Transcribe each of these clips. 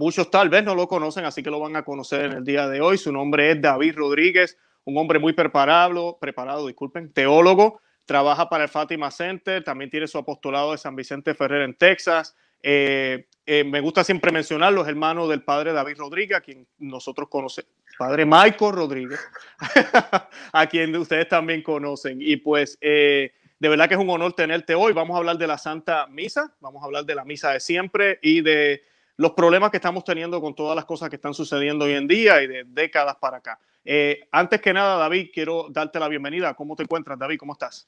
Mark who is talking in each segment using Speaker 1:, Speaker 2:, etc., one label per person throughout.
Speaker 1: Muchos tal vez no lo conocen, así que lo van a conocer en el día de hoy. Su nombre es David Rodríguez, un hombre muy preparado, preparado, disculpen, teólogo, trabaja para el Fátima Center, también tiene su apostolado de San Vicente Ferrer en Texas. Eh, eh, me gusta siempre mencionar los hermanos del padre David Rodríguez, a quien nosotros conocemos, padre Michael Rodríguez, a quien ustedes también conocen. Y pues eh, de verdad que es un honor tenerte hoy. Vamos a hablar de la Santa Misa, vamos a hablar de la Misa de siempre y de los problemas que estamos teniendo con todas las cosas que están sucediendo hoy en día y de décadas para acá. Eh, antes que nada, David, quiero darte la bienvenida. ¿Cómo te encuentras, David? ¿Cómo estás?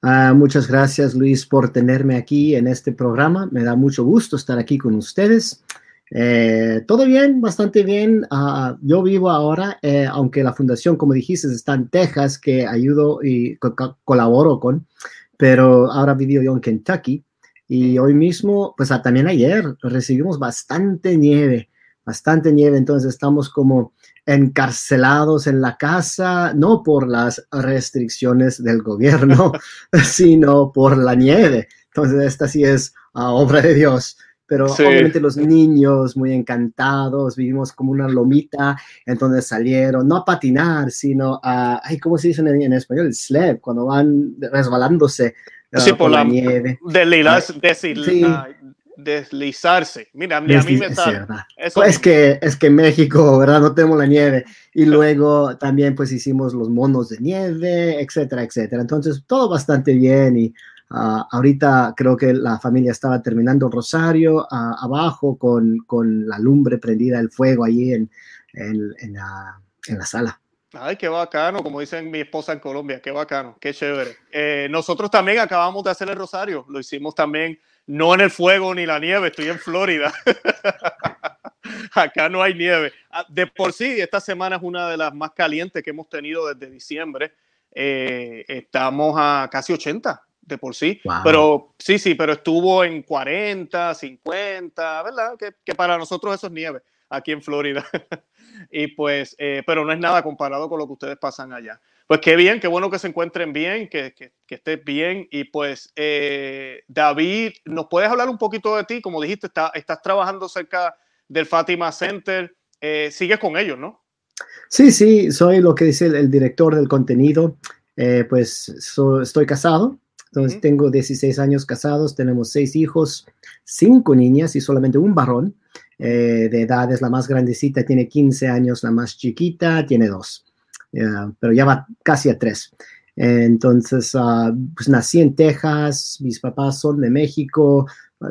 Speaker 2: Ah, muchas gracias, Luis, por tenerme aquí en este programa. Me da mucho gusto estar aquí con ustedes. Eh, todo bien, bastante bien. Ah, yo vivo ahora, eh, aunque la fundación, como dijiste, está en Texas, que ayudo y colaboro con, pero ahora vivo yo en Kentucky. Y hoy mismo, pues ah, también ayer recibimos bastante nieve, bastante nieve, entonces estamos como encarcelados en la casa, no por las restricciones del gobierno, sino por la nieve. Entonces, esta sí es uh, obra de Dios. Pero obviamente los niños muy encantados, vivimos como una lomita, entonces salieron, no a patinar, sino a, ay, ¿cómo se dice en, en español? El sled, cuando van resbalándose
Speaker 1: sí, por, la, nieve. deslizarse. Mira, a mí me.
Speaker 2: Pues es, que, es que México, ¿verdad? No tenemos la nieve. Y luego también pues hicimos los monos de nieve, etcétera, etcétera. Entonces, todo bastante bien y ah, ahorita creo que la familia estaba terminando Rosario ah, abajo con, con, la lumbre prendida, el fuego allí en, en, en, la, en la sala.
Speaker 1: Ay, qué bacano, como dicen mi esposa en Colombia, qué bacano, qué chévere. Eh, nosotros también acabamos de hacer el rosario, lo hicimos también, no en el fuego ni la nieve, estoy en Florida. Acá no hay nieve. Ah, de por sí, esta semana es una de las más calientes que hemos tenido desde diciembre. Eh, estamos a casi 80 de por sí, pero sí, sí, pero estuvo en 40, 50, ¿verdad? Que, que para nosotros eso es nieve aquí en Florida. y pues, eh, pero no es nada comparado con lo que ustedes pasan allá. Pues qué bien, qué bueno que se encuentren bien, que, que, que estés bien. Y pues, eh, David, ¿nos puedes hablar un poquito de ti? Como dijiste, está, estás trabajando cerca del Fátima Center. Eh, sigues con ellos, ¿no?
Speaker 2: Sí, sí, soy lo que dice el, director del contenido. pues estoy casado, entonces tengo 16 años casados, tenemos seis hijos, cinco niñas y solamente un varón. Eh, de edad es la más grandecita, tiene 15 años, la más chiquita tiene dos, pero ya va casi a tres. entonces, ah, pues nací en Texas, mis papás son de México,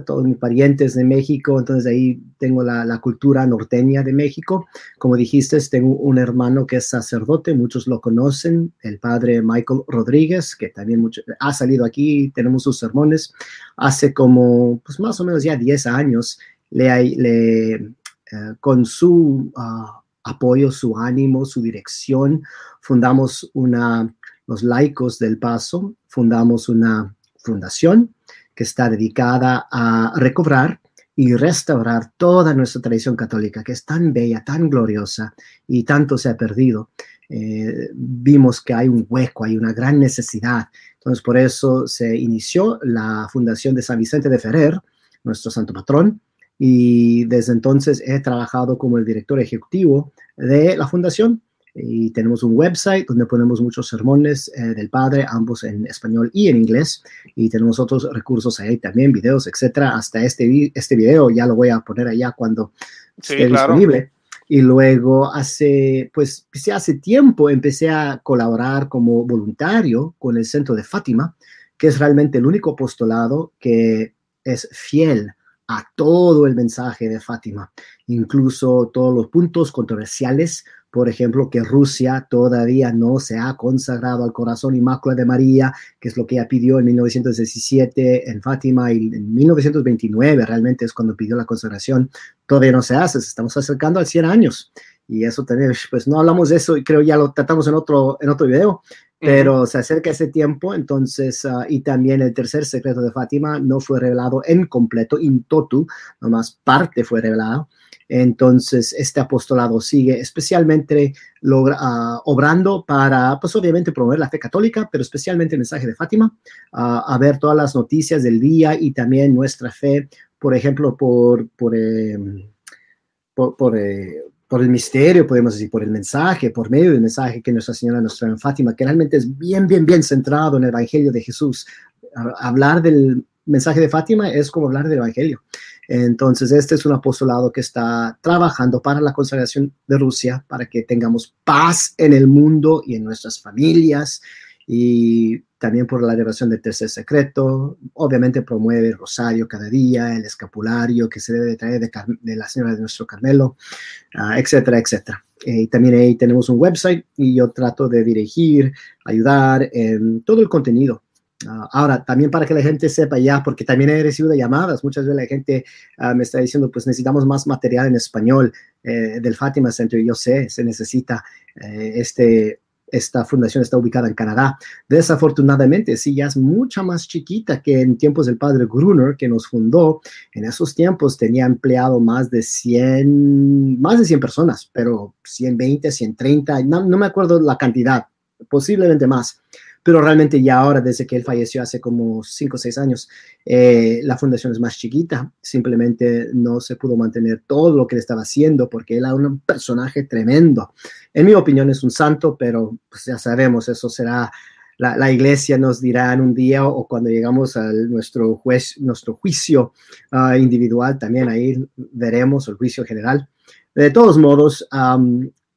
Speaker 2: todos mis parientes de México, entonces ahí tengo la, la, cultura norteña de México. Como dijiste, tengo un hermano que es sacerdote, muchos lo conocen, el padre Michael Rodríguez, que también mucho, ha salido aquí, tenemos sus sermones, hace como, pues más o menos ya 10 años, le, eh, con su ah, apoyo, su ánimo, su dirección, fundamos una, los laicos del paso, fundamos una fundación que está dedicada a recobrar y restaurar toda nuestra tradición católica, que es tan bella, tan gloriosa y tanto se ha perdido. Eh, vimos que hay un hueco, hay una gran necesidad. Entonces, por eso se inició la Fundación de San Vicente de Ferrer, nuestro santo patrón, y desde entonces he trabajado como el director ejecutivo de la fundación y tenemos un website donde ponemos muchos sermones eh, del Padre, ambos en español y en inglés, y tenemos otros recursos ahí también, videos, etcétera. Hasta este, este video ya lo voy a poner allá cuando esté disponible. Y luego hace, pues, hace tiempo empecé a colaborar como voluntario con el Centro de Fátima, que es realmente el único apostolado que es fiel a todo el mensaje de Fátima, incluso todos los puntos controversiales, por ejemplo, que Rusia todavía no se ha consagrado al corazón inmaculado de María, que es lo que ella pidió en 1917 en Fátima y en 1929 realmente es cuando pidió la consagración, todavía no se hace, estamos acercando al 100 años y eso también, pues no hablamos de eso y creo ya lo tratamos en otro, en otro video, pero se acerca ese tiempo, entonces, ah, y también el tercer secreto de Fátima no fue revelado en completo, in totu, nomás parte fue revelado. Entonces, este apostolado sigue especialmente logra, ah, obrando para, pues obviamente, promover la fe católica, pero especialmente el mensaje de Fátima, ah, a ver todas las noticias del día y también nuestra fe, por ejemplo, por, por, em, por, eh, por el misterio, podemos decir, por el mensaje, por medio del mensaje que Nuestra Señora nos trae en Fátima, que realmente es bien, bien, bien centrado en el Evangelio de Jesús. Hablar del mensaje de Fátima es como hablar del Evangelio. Entonces, este es un apostolado que está trabajando para la consagración de Rusia, para que tengamos paz en el mundo y en nuestras familias y también por la devoción del tercer secreto. Obviamente promueve el rosario cada día, el escapulario que se debe traer de, la Señora de nuestro Carmelo, ah, etcétera, etcétera. Eh, y también ahí tenemos un website y yo trato de dirigir, ayudar en todo el contenido. Ah, ahora, también para que la gente sepa ya, porque también he recibido llamadas, muchas veces la gente ah, me está diciendo, pues necesitamos más material en español eh, del Fátima Center. Yo sé, se necesita eh, este, esta fundación está ubicada en Canadá. Desafortunadamente, sí, ya es mucha más chiquita que en tiempos del padre Gruner, que nos fundó. En esos tiempos tenía empleado más de 100, más de 100 personas, pero 120, 130, no, no me acuerdo la cantidad, posiblemente más pero realmente ya ahora, desde que él falleció hace como cinco o seis años, eh, la fundación es más chiquita, simplemente no se pudo mantener todo lo que él estaba haciendo porque él era un personaje tremendo. En mi opinión es un santo, pero pues ya sabemos, eso será la, iglesia nos dirá en un día o, cuando llegamos a nuestro, juez, nuestro juicio ah, individual, también ahí veremos el juicio general. De todos modos,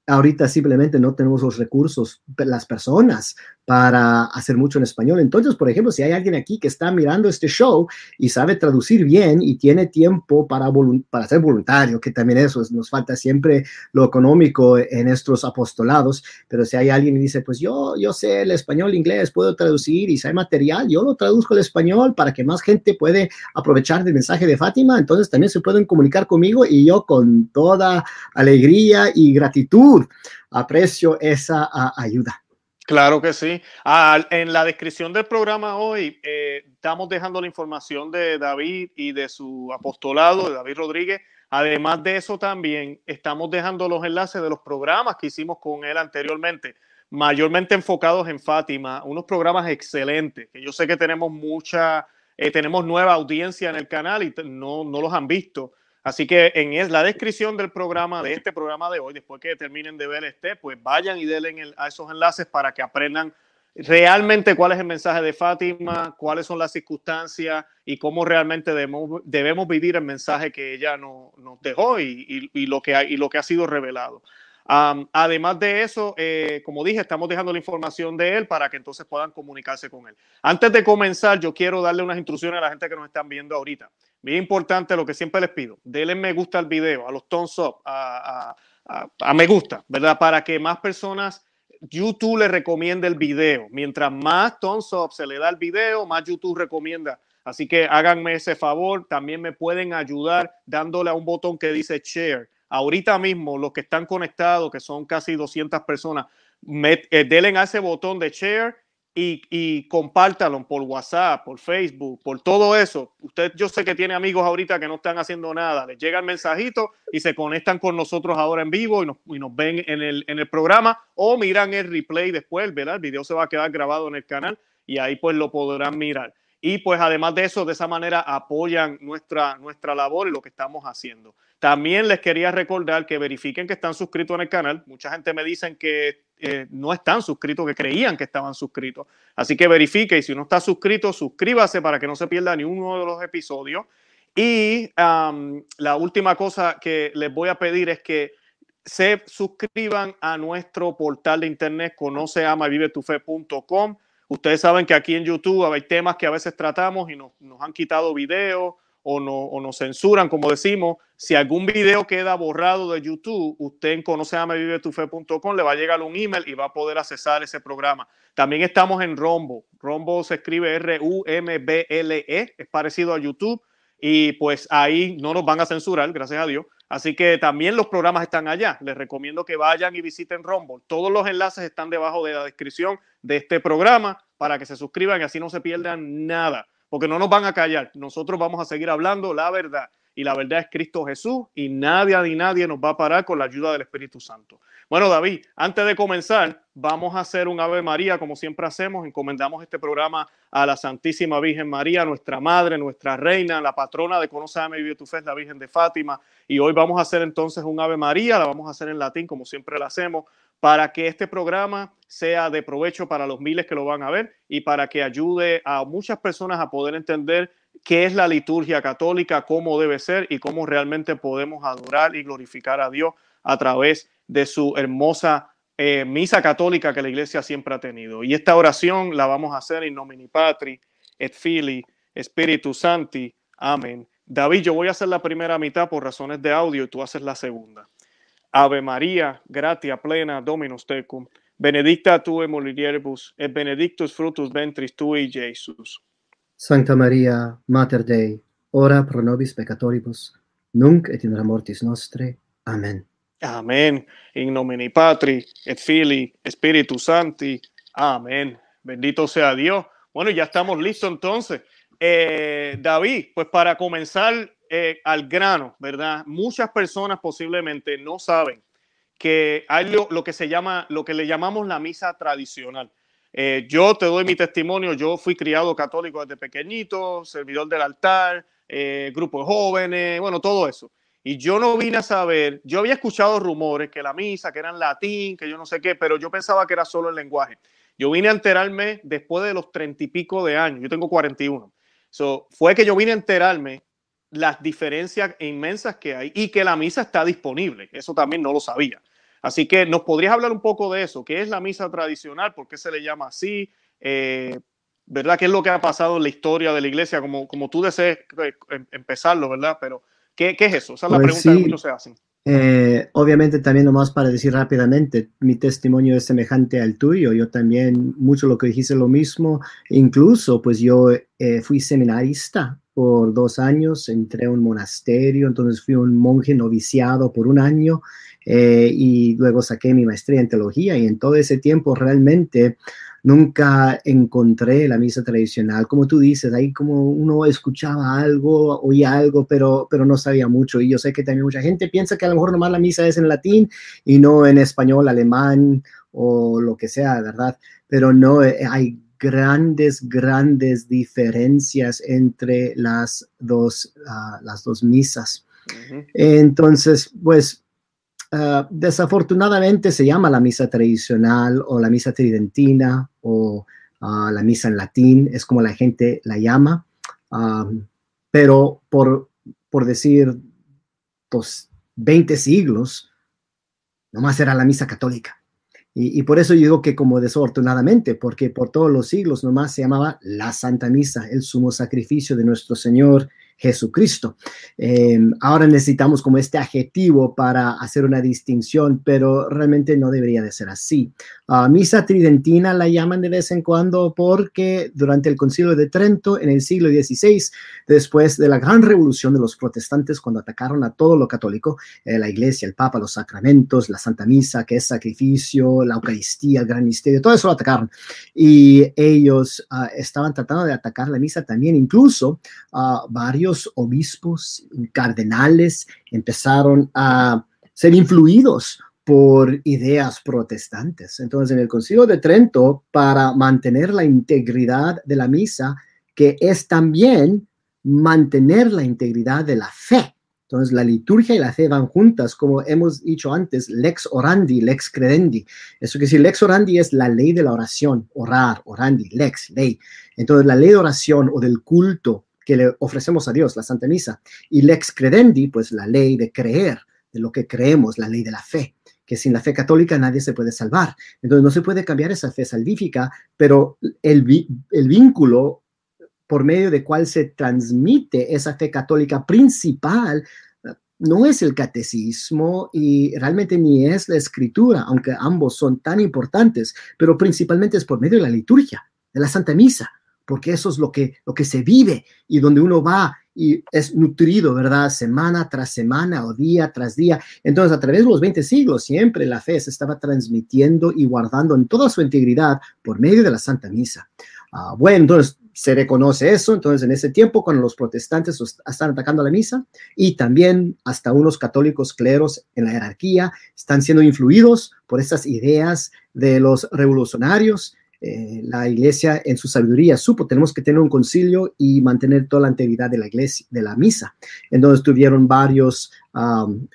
Speaker 2: ahorita simplemente no tenemos los recursos, las personas para hacer mucho en español. Entonces, por ejemplo, si hay alguien aquí que está mirando este show y sabe traducir bien y tiene tiempo para, para ser voluntario, que también eso nos falta siempre lo económico en estos apostolados, pero si hay alguien que dice, pues yo, yo sé el español, inglés, puedo traducir y si hay material, yo lo traduzco al español para que más gente puede aprovechar del mensaje de Fátima, entonces también se pueden comunicar conmigo y yo con toda alegría y gratitud aprecio esa ayuda.
Speaker 1: Claro que sí. Ah, en la descripción del programa hoy eh, estamos dejando la información de David y de su apostolado, de David Rodríguez. Además de eso también estamos dejando los enlaces de los programas que hicimos con él anteriormente, mayormente enfocados en Fátima, unos programas excelentes, que yo sé que tenemos mucha, eh, tenemos nueva audiencia en el canal y no, no los han visto. Así que en la descripción del programa, de este programa de hoy, después que terminen de ver este, pues vayan y denle a esos enlaces para que aprendan realmente cuál es el mensaje de Fátima, cuáles son las circunstancias y cómo realmente debemos, vivir el mensaje que ella nos, dejó y, lo que ha, y lo que ha sido revelado además de eso, eh, como dije, estamos dejando la información de él para que entonces puedan comunicarse con él. Antes de comenzar, yo quiero darle unas instrucciones a la gente que nos están viendo ahorita. Bien importante lo que siempre les pido, denle me gusta al video, a los thumbs up, a, me gusta, ¿verdad? Para que más personas YouTube le recomiende el video. Mientras más thumbs up se le da el video, más YouTube recomienda. Así que háganme ese favor. También me pueden ayudar dándole a un botón que dice share ahorita mismo los que están conectados, que son casi 200 personas, eh, denle a ese botón de share y, y compártalo por WhatsApp, por Facebook, por todo eso. Usted, yo sé que tiene amigos ahorita que no están haciendo nada, les llega el mensajito y se conectan con nosotros ahora en vivo y nos, ven en el, en el programa o miran el replay después, ¿verdad? El video se va a quedar grabado en el canal y ahí pues lo podrán mirar. Y pues además de eso, de esa manera apoyan nuestra, nuestra labor y lo que estamos haciendo. También les quería recordar que verifiquen que están suscritos en el canal. Mucha gente me dicen que eh, no están suscritos, que creían que estaban suscritos. Así que verifique y si no está suscrito, suscríbase para que no se pierda ni uno de los episodios. Y la última cosa que les voy a pedir es que se suscriban a nuestro portal de internet conoceamavivetufe.com. Ustedes saben que aquí en YouTube hay temas que a veces tratamos y nos, nos han quitado videos o, no, o nos censuran, como decimos, si algún video queda borrado de YouTube, usted en conoceamevivetufe.com le va a llegar un email y va a poder accesar ese programa. También estamos en Rombo. Rombo se escribe R-U-M-B-L-E, es parecido a YouTube y pues ahí no nos van a censurar, gracias a Dios. Así que también los programas están allá. Les recomiendo que vayan y visiten Rumble. Todos los enlaces están debajo de la descripción de este programa para que se suscriban y así no se pierdan nada, porque no nos van a callar. Nosotros vamos a seguir hablando la verdad y la verdad es Cristo Jesús y nadie ni nadie nos va a parar con la ayuda del Espíritu Santo. Bueno, David, antes de comenzar, vamos a hacer un Ave María, como siempre hacemos. Encomendamos este programa a la Santísima Virgen María, nuestra Madre, nuestra Reina, la patrona de Conóceme y Fe, la Virgen de Fátima. Y hoy vamos a hacer entonces un Ave María, la vamos a hacer en latín, como siempre la hacemos, para que este programa sea de provecho para los miles que lo van a ver y para que ayude a muchas personas a poder entender qué es la liturgia católica, cómo debe ser y cómo realmente podemos adorar y glorificar a Dios a través de su hermosa eh, misa católica que la iglesia siempre ha tenido. Y esta oración la vamos a hacer en nomini patri, et fili, Espíritu Santi. Amén. David, yo voy a hacer la primera mitad por razones de audio y tú haces la segunda. Ave María, gratia plena, Dominus tecum, benedicta tu mulieribus, et benedictus frutus ventris tui, Jesus.
Speaker 2: Sancta Maria, Mater Dei, ora pro nobis peccatoribus, nunc et in mortis nostre. Amen.
Speaker 1: Amén. In nomine Patri, et Fili, Espíritu Santi. Amén. Bendito sea Dios. Bueno, ya estamos listos entonces. Eh, David, pues para comenzar eh, al grano, ¿verdad? Muchas personas posiblemente no saben que hay lo, que se llama, lo que le llamamos la misa tradicional. Eh, yo te doy mi testimonio, yo fui criado católico desde pequeñito, servidor del altar, eh, grupo de jóvenes, bueno, todo eso. Y yo no vine a saber, yo había escuchado rumores que la misa, que era en latín, que yo no sé qué, pero yo pensaba que era solo el lenguaje. Yo vine a enterarme después de los treinta y pico de años, yo tengo 41. So, fue que yo vine a enterarme las diferencias inmensas que hay y que la misa está disponible. Eso también no lo sabía. Así que nos podrías hablar un poco de eso, qué es la misa tradicional, por qué se le llama así, eh, ¿verdad? ¿Qué es lo que ha pasado en la historia de la iglesia? Como, como tú desees eh, em, empezarlo, ¿verdad? Pero, ¿qué, qué es eso? Esa es la pues pregunta que muchos se hacen.
Speaker 2: Eh, obviamente también nomás para decir rápidamente, mi testimonio es semejante al tuyo, yo también mucho lo que dijiste lo mismo, incluso pues yo fui seminarista por dos años, entré a un monasterio, entonces fui un monje noviciado por un año eh, y luego saqué mi maestría en teología y en todo ese tiempo realmente nunca encontré la misa tradicional. Como tú dices, ahí como uno escuchaba algo, oía algo, pero, pero no sabía mucho. Y yo sé que también mucha gente piensa que a lo mejor nomás la misa es en latín y no en español, alemán o lo que sea, ¿verdad? Pero no, eh, hay grandes, grandes diferencias entre las dos, ah, las dos misas. Entonces, pues Ah, desafortunadamente se llama la misa tradicional o la misa tridentina o ah, la misa en latín, es como la gente la llama, ah, pero por, por decir pues, 20 siglos, nomás era la misa católica. Y, por eso digo que como desafortunadamente, porque por todos los siglos nomás se llamaba la Santa Misa, el sumo sacrificio de nuestro Señor Jesucristo. Em, ahora necesitamos como este adjetivo para hacer una distinción, pero realmente no debería de ser así. misa tridentina la llaman de vez en cuando porque durante el concilio de Trento en el siglo XVI, después de la gran revolución de los protestantes cuando atacaron a todo lo católico, eh, la iglesia, el papa, los sacramentos, la Santa Misa, que es sacrificio, la Eucaristía, el gran misterio, todo eso lo atacaron. Y ellos ah, estaban tratando de atacar la misa también, incluso a varios obispos, cardenales empezaron a ser influidos por ideas protestantes. Entonces, en el Concilio de Trento, para mantener la integridad de la misa, que es también mantener la integridad de la fe. Entonces, la liturgia y la fe van juntas, como hemos dicho antes, lex orandi, lex credendi. Eso quiere decir, lex orandi es la ley de la oración, orar, orandi, lex, ley. Entonces, la ley de oración o del culto que le ofrecemos a Dios, la Santa Misa. Y lex credendi, pues la ley de creer, de lo que creemos, la ley de la fe, que sin la fe católica nadie se puede salvar. Entonces no se puede cambiar esa fe salvífica, pero el, el vínculo por medio de cual se transmite esa fe católica principal no es el catecismo y realmente ni es la escritura, aunque ambos son tan importantes, pero principalmente es por medio de la liturgia, de la Santa Misa porque eso es lo que, lo que se vive y donde uno va y es nutrido, ¿verdad? Semana tras semana o día tras día. Entonces, a través de los 20 siglos, siempre la fe se estaba transmitiendo y guardando en toda su integridad por medio de la Santa Misa. Ah, bueno, entonces se reconoce eso, entonces en ese tiempo cuando los protestantes están atacando la misa y también hasta unos católicos cleros en la jerarquía están siendo influidos por estas ideas de los revolucionarios eh, la iglesia en su sabiduría supo, tenemos que tener un concilio y mantener toda la integridad de la iglesia, de la misa. Entonces tuvieron varias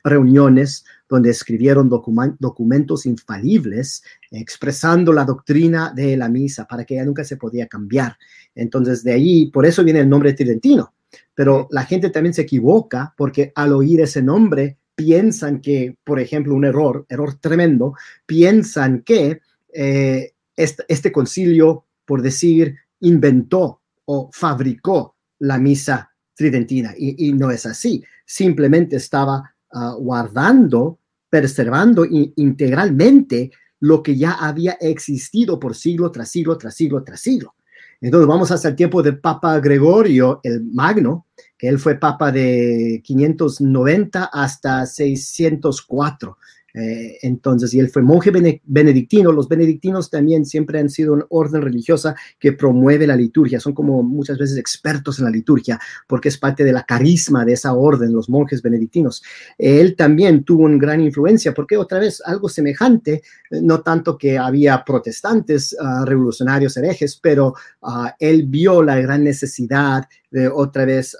Speaker 2: reuniones donde escribieron documentos infalibles expresando la doctrina de la misa para que ya nunca se podía cambiar. Entonces de ahí, por eso viene el nombre tridentino. Pero la gente también se equivoca porque al oír ese nombre piensan que, por ejemplo, un error, error tremendo, piensan que eh, este, concilio, por decir, inventó o fabricó la misa tridentina y, no es así. Simplemente estaba ah, guardando, preservando integralmente lo que ya había existido por siglo tras siglo tras siglo tras siglo. Entonces vamos hasta el tiempo de Papa Gregorio el Magno, que él fue papa de 590 hasta 604. Eh, entonces, y él fue monje benedictino. Los benedictinos también siempre han sido una orden religiosa que promueve la liturgia. Son como muchas veces expertos en la liturgia porque es parte de la carisma de esa orden, los monjes benedictinos. Él también tuvo una gran influencia porque otra vez algo semejante, eh, no tanto que había protestantes ah, revolucionarios herejes, pero ah, él vio la gran necesidad de otra vez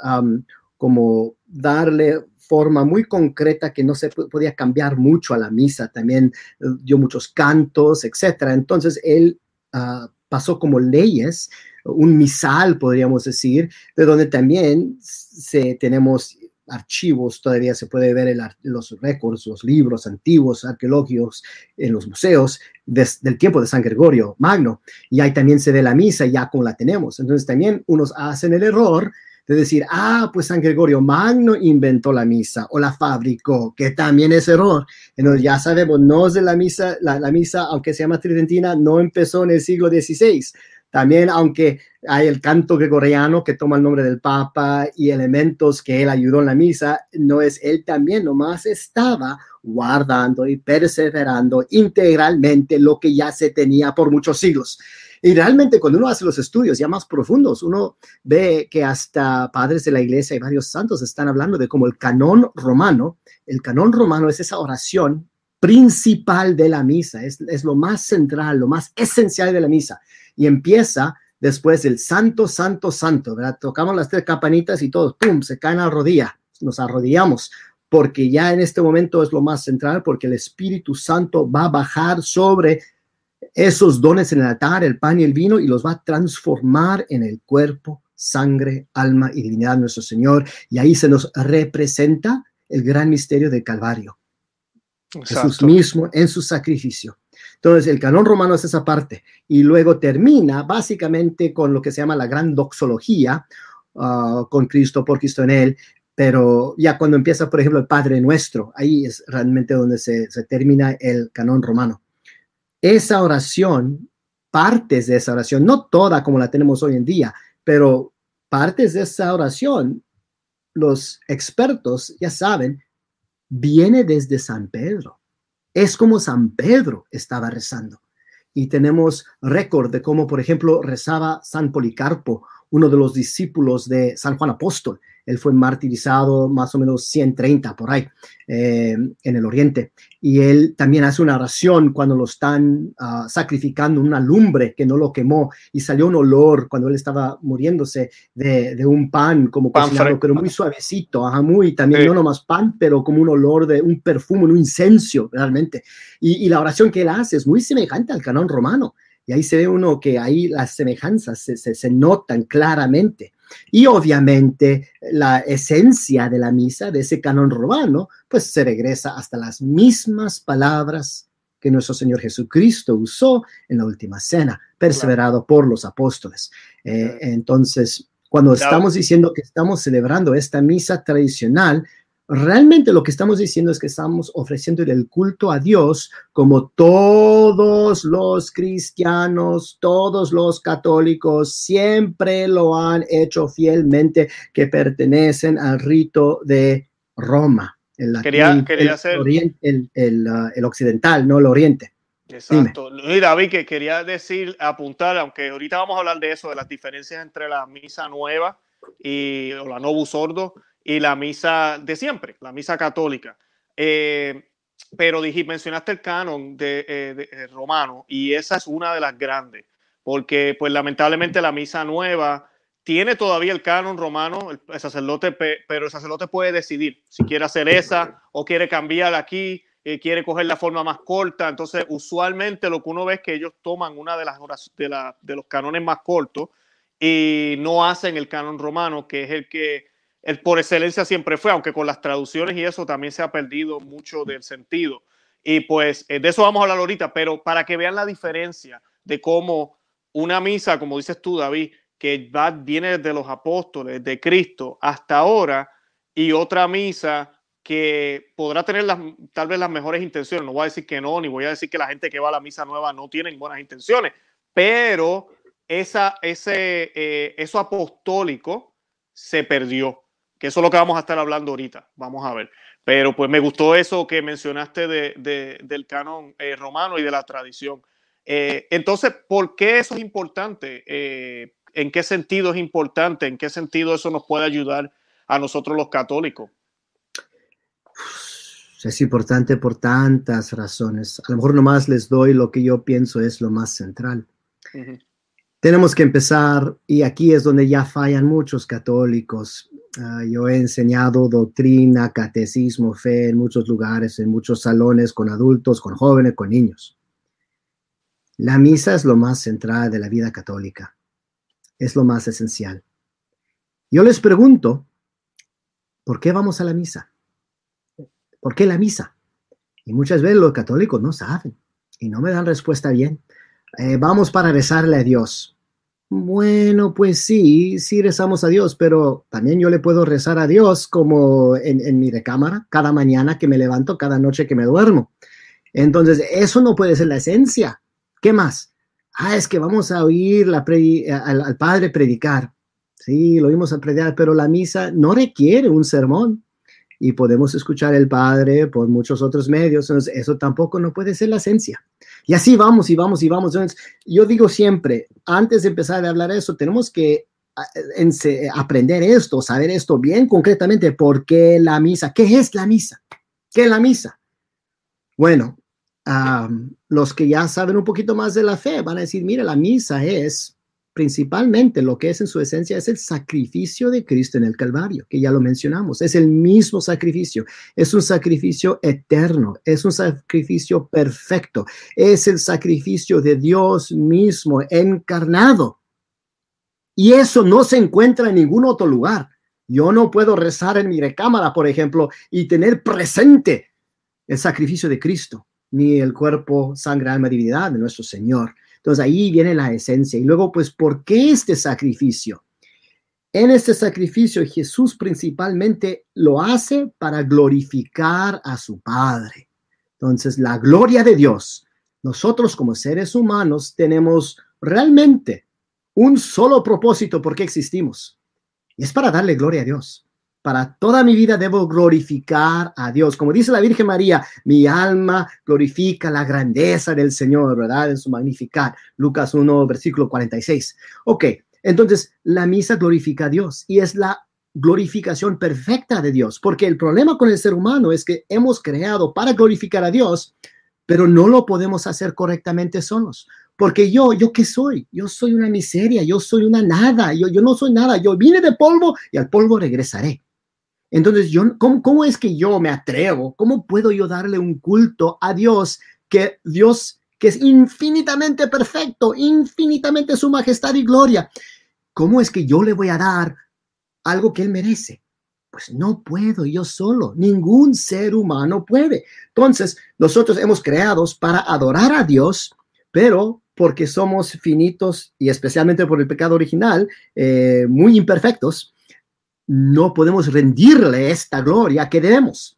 Speaker 2: como darle forma muy concreta que no se podía cambiar mucho a la misa. También eh, dio muchos cantos, etcétera. Entonces él ah, pasó como leyes, un misal, podríamos decir, de donde también se, tenemos archivos, todavía se puede ver los récords, los libros antiguos, arqueológicos en los museos del tiempo de San Gregorio Magno. Y ahí también se ve la misa, ya como la tenemos. Entonces también unos hacen el error de decir, ah, pues San Gregorio Magno inventó la misa o la fabricó, que también es error. Entonces ya sabemos, no es de la misa, la, misa, aunque se llama tridentina, no empezó en el siglo XVI. También, aunque hay el canto gregoriano que toma el nombre del Papa y elementos que él ayudó en la misa, no es él también, nomás estaba guardando y perseverando integralmente lo que ya se tenía por muchos siglos. Y realmente cuando uno hace los estudios ya más profundos, uno ve que hasta padres de la iglesia y varios santos están hablando de como el canón romano. El canón romano es esa oración principal de la misa, es, es lo más central, lo más esencial de la misa. Y empieza después del santo, santo, santo, ¿verdad? Tocamos las tres campanitas y todos, ¡pum!, se caen a rodilla, nos arrodillamos, porque ya en este momento es lo más central, porque el Espíritu Santo va a bajar sobre esos dones en el altar, el pan y el vino, y los va a transformar en el cuerpo, sangre, alma y divinidad de nuestro Señor. Y ahí se nos representa el gran misterio del Calvario. Jesús mismo en su sacrificio. Entonces, el canon romano es esa parte. Y luego termina básicamente con lo que se llama la gran doxología, ah, con Cristo, por Cristo en él. Pero ya cuando empieza, por ejemplo, el Padre Nuestro, ahí es realmente donde se, se termina el canon romano esa oración, partes de esa oración, no toda como la tenemos hoy en día, pero partes de esa oración, los expertos ya saben, viene desde San Pedro. Es como San Pedro estaba rezando. Y tenemos récord de cómo, por ejemplo, rezaba San Policarpo, uno de los discípulos de San Juan Apóstol. Él fue martirizado más o menos 130 por ahí eh, en el oriente. Y él también hace una oración cuando lo están uh, sacrificando, una lumbre que no lo quemó y salió un olor cuando él estaba muriéndose de, de un pan como pan cocinado, pero muy suavecito, ajá, muy también no nomás pan, pero como un olor de un perfume, un incenso realmente. Y, y la oración que él hace es muy semejante al canón romano. Y ahí se ve uno que ahí las semejanzas se, se, se notan claramente. Y obviamente la esencia de la misa, de ese canon romano, pues se regresa hasta las mismas palabras que nuestro Señor Jesucristo usó en la última cena, perseverado por los apóstoles. Eh, entonces, cuando estamos diciendo que estamos celebrando esta misa tradicional, realmente lo que estamos diciendo es que estamos ofreciendo el culto a Dios como todos los cristianos, todos los católicos siempre lo han hecho fielmente, que pertenecen al rito de Roma. El,
Speaker 1: quería, quería hacer...
Speaker 2: el, el, uh, el, occidental, no el oriente.
Speaker 1: Exacto. Y David, que quería decir, apuntar, aunque ahorita vamos a hablar de eso, de las diferencias entre la misa nueva y o la Novus Sordo y la misa de siempre, la misa católica. Eh, pero dije, mencionaste el canon de, eh, eh, romano y esa es una de las grandes, porque pues lamentablemente la misa nueva tiene todavía el canon romano, el, sacerdote, pero el sacerdote puede decidir si quiere hacer esa o quiere cambiar aquí, quiere coger la forma más corta. Entonces, usualmente lo que uno ve es que ellos toman una de las de, la, de los canones más cortos y no hacen el canon romano, que es el que por excelencia siempre fue, aunque con las traducciones y eso también se ha perdido mucho del sentido. Y pues eh, de eso vamos a hablar ahorita, pero para que vean la diferencia de cómo una misa, como dices tú, David, que va, viene de los apóstoles, de Cristo hasta ahora, y otra misa que podrá tener tal vez las mejores intenciones. No voy a decir que no, ni voy a decir que la gente que va a la misa nueva no tienen buenas intenciones, pero esa, ese, eh, eso apostólico se perdió que eso es lo que vamos a estar hablando ahorita, vamos a ver. Pero pues me gustó eso que mencionaste de, del canon eh, romano y de la tradición. Eh, entonces, ¿por qué eso es importante? Eh, ¿En qué sentido es importante? ¿En qué sentido eso nos puede ayudar a nosotros los católicos?
Speaker 2: Es importante por tantas razones. A lo mejor nomás les doy lo que yo pienso es lo más central. Tenemos que empezar, y aquí es donde ya fallan muchos católicos, Ah, yo he enseñado doctrina, catecismo, fe en muchos lugares, en muchos salones, con adultos, con jóvenes, con niños. La misa es lo más central de la vida católica. Es lo más esencial. Yo les pregunto, ¿por qué vamos a la misa? ¿Por qué la misa? Y muchas veces los católicos no saben y no me dan respuesta bien. Eh, vamos para rezarle a Dios. Bueno, pues sí, sí rezamos a Dios, pero también yo le puedo rezar a Dios como en, mi recámara, cada mañana que me levanto, cada noche que me duermo. Entonces, eso no puede ser la esencia. ¿Qué más? Ah, es que vamos a oír al, al, Padre predicar. Sí, lo oímos a predicar, pero la misa no requiere un sermón y podemos escuchar el Padre por muchos otros medios. Entonces, eso tampoco no puede ser la esencia. Y así vamos y vamos y vamos. yo digo siempre, antes de empezar a hablar de eso, tenemos que aprender esto, saber esto bien concretamente. ¿Por qué la misa? ¿Qué es la misa? ¿Qué es la misa? Bueno, los que ya saben un poquito más de la fe van a decir, mira, la misa es principalmente lo que es en su esencia es el sacrificio de Cristo en el Calvario, que ya lo mencionamos. Es el mismo sacrificio. Es un sacrificio eterno. Es un sacrificio perfecto. Es el sacrificio de Dios mismo encarnado. Y eso no se encuentra en ningún otro lugar. Yo no puedo rezar en mi recámara, por ejemplo, y tener presente el sacrificio de Cristo, ni el cuerpo, sangre, alma, divinidad de nuestro Señor. Entonces ahí viene la esencia. Y luego, pues, ¿por qué este sacrificio? En este sacrificio Jesús principalmente lo hace para glorificar a su Padre. Entonces, la gloria de Dios. Nosotros como seres humanos tenemos realmente un solo propósito por qué existimos. Y es para darle gloria a Dios para toda mi vida debo glorificar a Dios. Como dice la Virgen María, mi alma glorifica la grandeza del Señor, ¿verdad? En su magnificar. Lucas 1, versículo 46. Ok, entonces la misa glorifica a Dios y es la glorificación perfecta de Dios, porque el problema con el ser humano es que hemos creado para glorificar a Dios, pero no lo podemos hacer correctamente solos. Porque yo, ¿yo qué soy? Yo soy una miseria, yo soy una nada, yo, yo no soy nada, yo vine de polvo y al polvo regresaré. Entonces, yo, ¿cómo, es que yo me atrevo? ¿Cómo puedo yo darle un culto a Dios que Dios que es infinitamente perfecto, infinitamente su majestad y gloria? ¿Cómo es que yo le voy a dar algo que él merece? Pues no puedo yo solo, ningún ser humano puede. Entonces, nosotros hemos creados para adorar a Dios, pero porque somos finitos y especialmente por el pecado original, eh, muy imperfectos, no podemos rendirle esta gloria que debemos.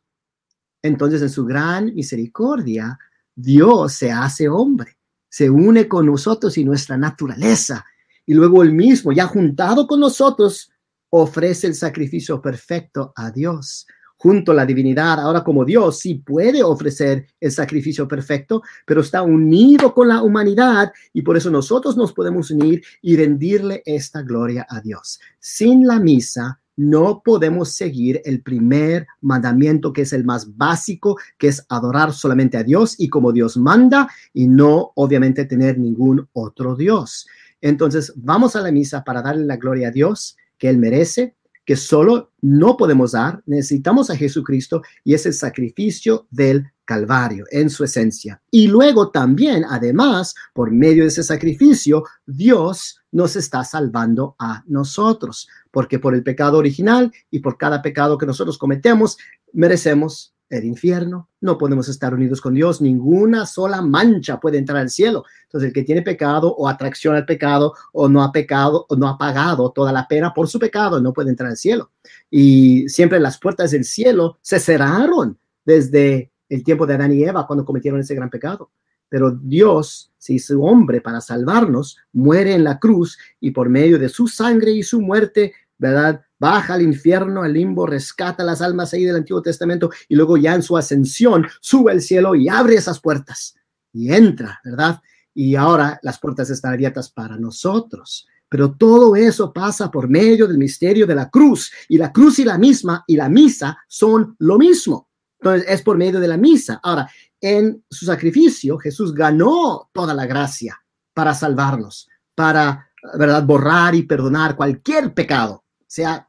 Speaker 2: Entonces, en su gran misericordia, Dios se hace hombre, se une con nosotros y nuestra naturaleza. Y luego él mismo, ya juntado con nosotros, ofrece el sacrificio perfecto a Dios. Junto a la divinidad, ahora como Dios sí puede ofrecer el sacrificio perfecto, pero está unido con la humanidad y por eso nosotros nos podemos unir y rendirle esta gloria a Dios. Sin la misa, no podemos seguir el primer mandamiento que es el más básico, que es adorar solamente a Dios y como Dios manda y no obviamente tener ningún otro Dios. Entonces, vamos a la misa para darle la gloria a Dios que Él merece, que solo no podemos dar, necesitamos a Jesucristo y es el sacrificio del Calvario en su esencia. Y luego también, además, por medio de ese sacrificio, Dios nos está salvando a nosotros, porque por el pecado original y por cada pecado que nosotros cometemos, merecemos el infierno, no podemos estar unidos con Dios, ninguna sola mancha puede entrar al cielo. Entonces, el que tiene pecado o atracción al pecado o no ha pecado o no ha pagado toda la pena por su pecado, no puede entrar al cielo. Y siempre las puertas del cielo se cerraron desde el tiempo de Adán y Eva cuando cometieron ese gran pecado. Pero Dios se hizo hombre para salvarnos, muere en la cruz y por medio de su sangre y su muerte, ¿verdad? Baja al infierno, al limbo, rescata las almas ahí del Antiguo Testamento y luego ya en su ascensión sube al cielo y abre esas puertas y entra, ¿verdad? Y ahora las puertas están abiertas para nosotros. Pero todo eso pasa por medio del misterio de la cruz y la cruz y la misma y la misa son lo mismo. Entonces es por medio de la misa. Ahora, en su sacrificio, Jesús ganó toda la gracia para salvarnos, para, ¿verdad?, borrar y perdonar cualquier pecado, sea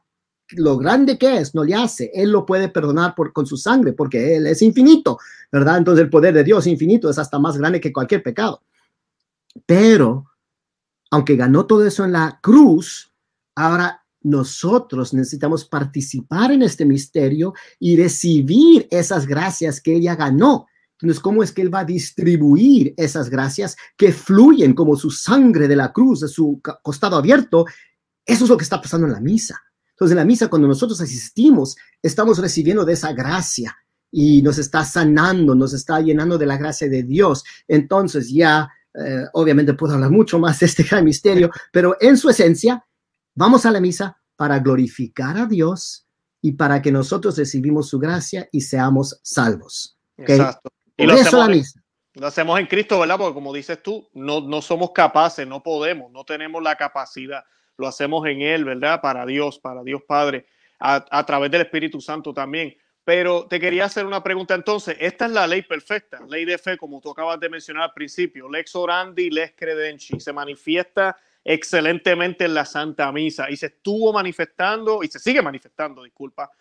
Speaker 2: lo grande que es, no le hace. Él lo puede perdonar con su sangre, porque Él es infinito, ¿verdad? Entonces el poder de Dios infinito es hasta más grande que cualquier pecado. Pero, aunque ganó todo eso en la cruz, ahora nosotros necesitamos participar en este misterio y recibir esas gracias que ella ganó. Entonces, ¿cómo es que Él va a distribuir esas gracias que fluyen como su sangre de la cruz, de su costado abierto? Eso es lo que está pasando en la misa. Entonces, en la misa, cuando nosotros asistimos, estamos recibiendo de esa gracia y nos está sanando, nos está llenando de la gracia de Dios. Entonces, ya, eh, obviamente puedo hablar mucho más de este gran misterio, pero en su esencia, Vamos a la misa para glorificar a Dios y para que nosotros recibimos su gracia y seamos salvos.
Speaker 1: Exacto. Y lo hacemos, misa. lo hacemos en Cristo, ¿verdad? Porque como dices tú, no, no somos capaces, no podemos, no tenemos la capacidad. Lo hacemos en Él, ¿verdad? Para Dios, para Dios Padre, a, a través del Espíritu Santo también. Pero te quería hacer una pregunta entonces. Esta es la ley perfecta, ley de fe, como tú acabas de mencionar al principio. Lex orandi, lex credenci. Se manifiesta excelentemente en la Santa Misa y se estuvo manifestando y se sigue manifestando, disculpa,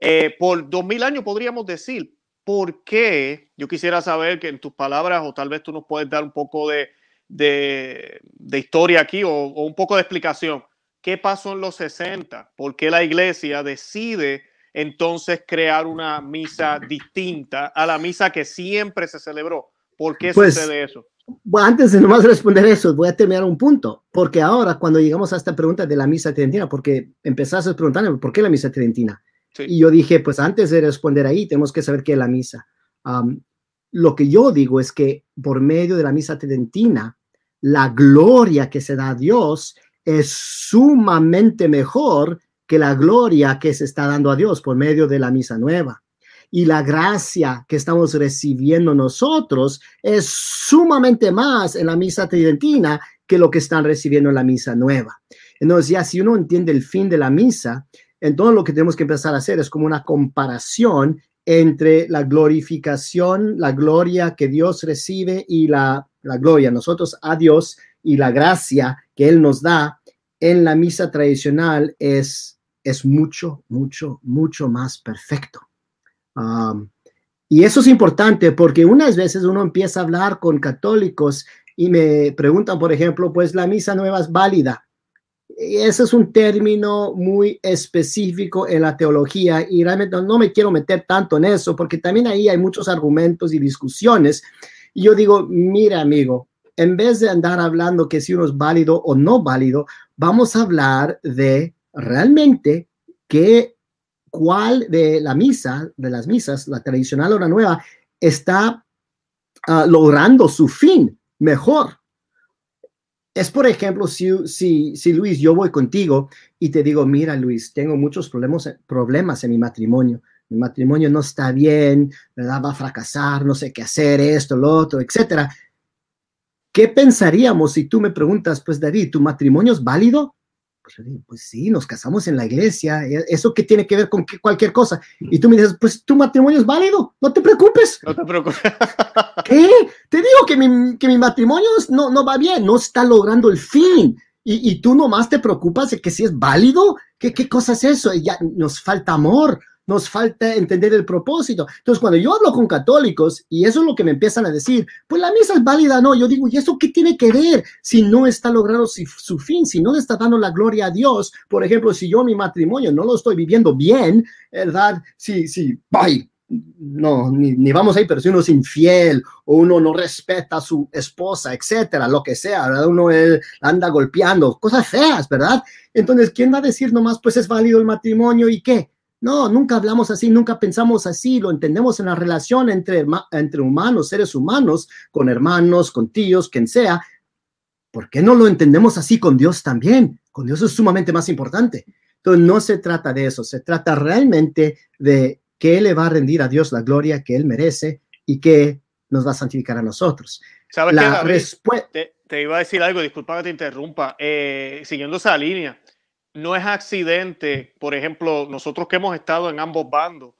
Speaker 1: eh, por dos mil años podríamos decir. ¿Por qué? Yo quisiera saber que en tus palabras, o tal vez tú nos puedes dar un poco de, de, historia aquí o, o, un poco de explicación. ¿Qué pasó en los 60? ¿Por qué la iglesia decide entonces crear una misa distinta a la misa que siempre se celebró? ¿Por qué pues, sucede eso?
Speaker 2: Antes de nomás responder eso, voy a terminar un punto, porque ahora cuando llegamos a esta pregunta de la misa tridentina, porque empezaste a preguntarme por qué la misa tridentina, y yo dije, pues antes de responder ahí, tenemos que saber qué es la misa. lo que yo digo es que por medio de la misa tridentina, la gloria que se da a Dios es sumamente mejor que la gloria que se está dando a Dios por medio de la misa nueva y la gracia que estamos recibiendo nosotros es sumamente más en la misa tridentina que lo que están recibiendo en la misa nueva. Entonces, ya si uno entiende el fin de la misa, entonces lo que tenemos que empezar a hacer es como una comparación entre la glorificación, la gloria que Dios recibe y la, la gloria, nosotros a Dios y la gracia que Él nos da en la misa tradicional es, es mucho, mucho, mucho más perfecto y eso es importante porque unas veces uno empieza a hablar con católicos y me preguntan, por ejemplo, pues la misa nueva es válida. ese es un término muy específico en la teología y realmente no me quiero meter tanto en eso porque también ahí hay muchos argumentos y discusiones. Y yo digo, mira amigo, en vez de andar hablando que si uno es válido o no válido, vamos a hablar de realmente qué, cuál de la misa, de las misas, la tradicional o la nueva, está ah, logrando su fin mejor. Es, por ejemplo, si, si, si Luis, yo voy contigo y te digo, mira, Luis, tengo muchos problemas, en mi matrimonio. Mi matrimonio no está bien. Va a fracasar, no sé qué hacer, esto, lo otro, etcétera. ¿Qué pensaríamos si tú me preguntas, pues David, ¿tu matrimonio es válido? Pues pues sí, nos casamos en la iglesia, ¿e-, ¿eso qué tiene que ver con cualquier cosa? Y tú me dices, pues tu matrimonio es válido, no te preocupes.
Speaker 1: No te preocupes.
Speaker 2: ¿Qué? Te digo que mi, que mi matrimonio no, no va bien, no está logrando el fin. Y, y tú nomás te preocupas de que si es válido, ¿qué, qué cosa es eso? Ya nos falta amor, nos falta entender el propósito. Entonces, cuando yo hablo con católicos y eso es lo que me empiezan a decir, pues la misa es válida, no, yo digo, ¿y eso qué tiene que ver si no está logrando su, fin, si no le está dando la gloria a Dios? Por ejemplo, si yo mi matrimonio no lo estoy viviendo bien, ¿verdad? Si, si, bye, no, ni, vamos ahí, pero si uno es infiel o uno no respeta a su esposa, etcétera, lo que sea, ¿verdad? Uno anda golpeando, cosas feas, ¿verdad? Entonces, ¿quién va a decir nomás, pues es válido el matrimonio y qué? No, nunca hablamos así, nunca pensamos así, lo entendemos en la relación entre, entre humanos, seres humanos, con hermanos, con tíos, quien sea. ¿Por qué no lo entendemos así con Dios también? Con Dios es sumamente más importante. Entonces, no se trata de eso, se trata realmente de que Él le va a rendir a Dios la gloria que Él merece y que nos va a santificar a nosotros.
Speaker 1: ¿Sabes la qué, te, iba a decir algo, disculpa que te interrumpa, eh, siguiendo esa línea no es accidente, por ejemplo, nosotros que hemos estado en ambos bandos,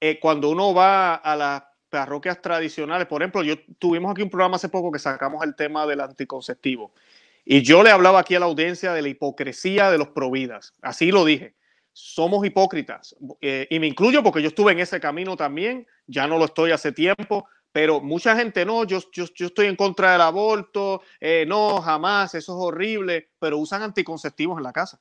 Speaker 1: eh, cuando uno va a las parroquias tradicionales, por ejemplo, yo tuvimos aquí un programa hace poco que sacamos el tema del anticonceptivo y yo le hablaba aquí a la audiencia de la hipocresía de los providas, así lo dije, somos hipócritas eh, y me incluyo porque yo estuve en ese camino también, ya no lo estoy hace tiempo, pero mucha gente no, yo, yo, estoy en contra del aborto, eh, no, jamás, eso es horrible, pero usan anticonceptivos en la casa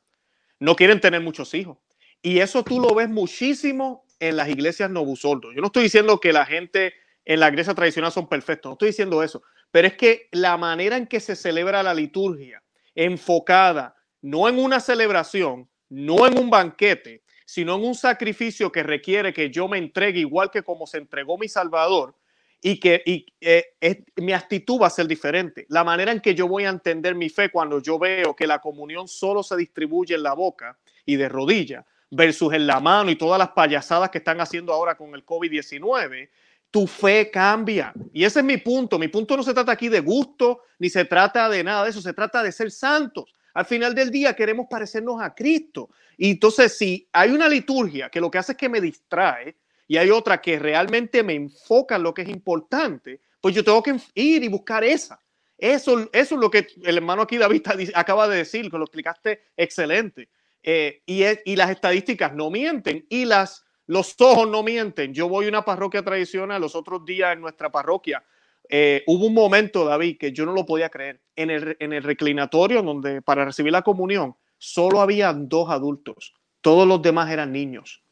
Speaker 1: no quieren tener muchos hijos. Y eso tú lo ves muchísimo en las iglesias novusoldos. Yo no estoy diciendo que la gente en la iglesia tradicional son perfectos, no estoy diciendo eso, pero es que la manera en que se celebra la liturgia, enfocada no en una celebración, no en un banquete, sino en un sacrificio que requiere que yo me entregue igual que como se entregó mi Salvador, y que eh, mi actitud va a ser diferente. La manera en que yo voy a entender mi fe cuando yo veo que la comunión solo se distribuye en la boca y de rodilla versus en la mano y todas las payasadas que están haciendo ahora con el COVID-19, tu fe cambia. Y ese es mi punto. Mi punto no se trata aquí de gusto, ni se trata de nada de eso, se trata de ser santos. Al final del día queremos parecernos a Cristo. Y entonces, si hay una liturgia que lo que hace es que me distrae, y hay otra que realmente me enfoca en lo que es importante, pues yo tengo que ir y buscar esa. Eso, eso es lo que el hermano aquí David acaba de decir, que lo explicaste excelente. Eh, y, las estadísticas no mienten y los ojos no mienten. Yo voy a una parroquia tradicional, los otros días en nuestra parroquia, eh, hubo un momento, David, que yo no lo podía creer. En el, en el reclinatorio donde para recibir la comunión solo había dos adultos, todos los demás eran niños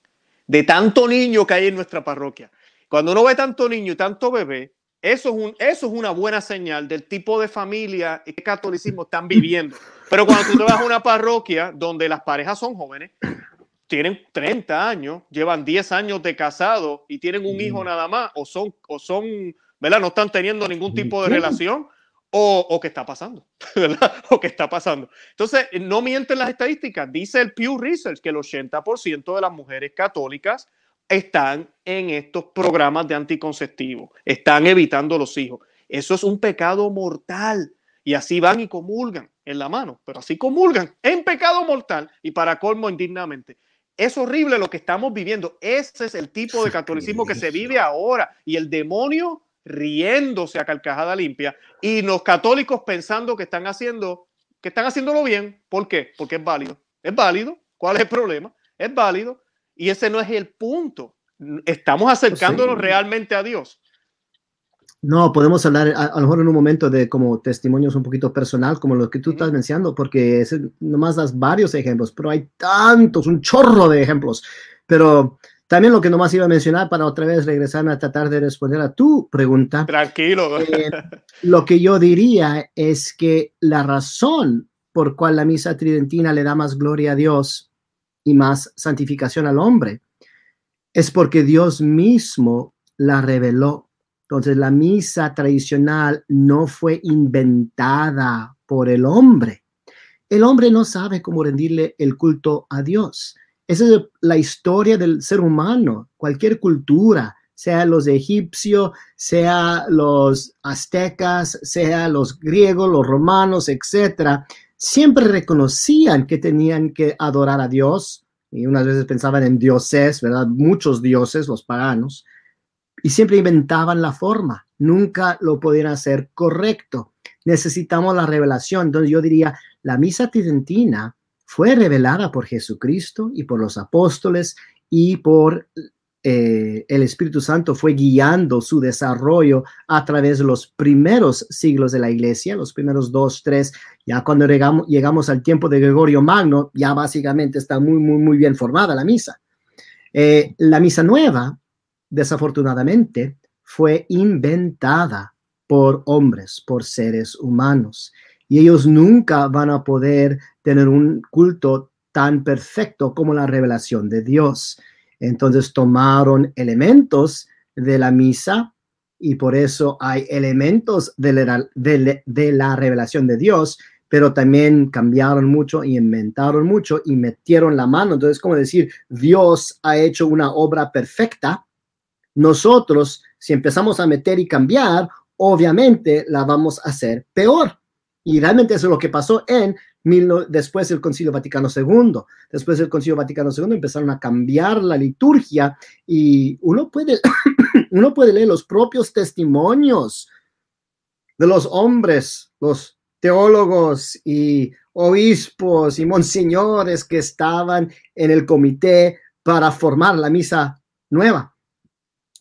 Speaker 1: de tanto niño que hay en nuestra parroquia. Cuando uno ve tanto niño y tanto bebé, eso es, un, eso es una buena señal del tipo de familia y catolicismo están viviendo. Pero cuando tú te vas a una parroquia donde las parejas son jóvenes, tienen 30 años, llevan 10 años de casado y tienen un hijo nada más, o son, o son, ¿verdad? No están teniendo ningún tipo de relación, o, o qué está pasando, ¿verdad? O qué está pasando. Entonces, no mienten las estadísticas. Dice el Pew Research que el 80% de las mujeres católicas están en estos programas de anticonceptivos, están evitando los hijos. Eso es un pecado mortal. Y así van y comulgan en la mano, pero así comulgan en pecado mortal y para colmo indignamente. Es horrible lo que estamos viviendo. Ese es el tipo de catolicismo que se vive ahora. Y el demonio riéndose a carcajada limpia y los católicos pensando que están haciendo que están haciéndolo bien. ¿Por qué? Porque es válido. Es válido. ¿Cuál es el problema? Es válido. Y ese no es el punto. Estamos acercándonos realmente a Dios.
Speaker 2: No, podemos hablar a, lo mejor en un momento de como testimonios un poquito personal, como los que tú estás mencionando, porque es, nomás das varios ejemplos, pero hay tantos, un chorro de ejemplos. Pero también lo que nomás iba a mencionar para otra vez regresar a tratar de responder a tu pregunta.
Speaker 1: Tranquilo.
Speaker 2: Eh, lo que yo diría es que la razón por cual la misa tridentina le da más gloria a Dios y más santificación al hombre, es porque Dios mismo la reveló. Entonces la misa tradicional no fue inventada por el hombre. El hombre no sabe cómo rendirle el culto a Dios. Esa es la historia del ser humano. Cualquier cultura, sea los egipcios, sea los aztecas, sea los griegos, los romanos, etcétera, siempre reconocían que tenían que adorar a Dios y unas veces pensaban en dioses, ¿verdad? Muchos dioses, los paganos, y siempre inventaban la forma, nunca lo podían hacer correcto. Necesitamos la revelación. Entonces yo diría, la misa tridentina fue revelada por Jesucristo y por los apóstoles y por eh, el Espíritu Santo fue guiando su desarrollo a través de los primeros siglos de la iglesia, los primeros dos, tres, ya cuando llegamos, al tiempo de Gregorio Magno, ya básicamente está muy, muy, muy bien formada la misa. Eh, la misa nueva, desafortunadamente, fue inventada por hombres, por seres humanos, y ellos nunca van a poder tener un culto tan perfecto como la revelación de Dios. Entonces tomaron elementos de la misa y por eso hay elementos de la, revelación de Dios, pero también cambiaron mucho y inventaron mucho y metieron la mano. Entonces, como decir, Dios ha hecho una obra perfecta. Nosotros, si empezamos a meter y cambiar, obviamente la vamos a hacer peor. Y realmente eso es lo que pasó en después del Concilio Vaticano II. Después del Concilio Vaticano II empezaron a cambiar la liturgia y uno puede, uno puede leer los propios testimonios de los hombres, los teólogos y obispos y monseñores que estaban en el comité para formar la misa nueva.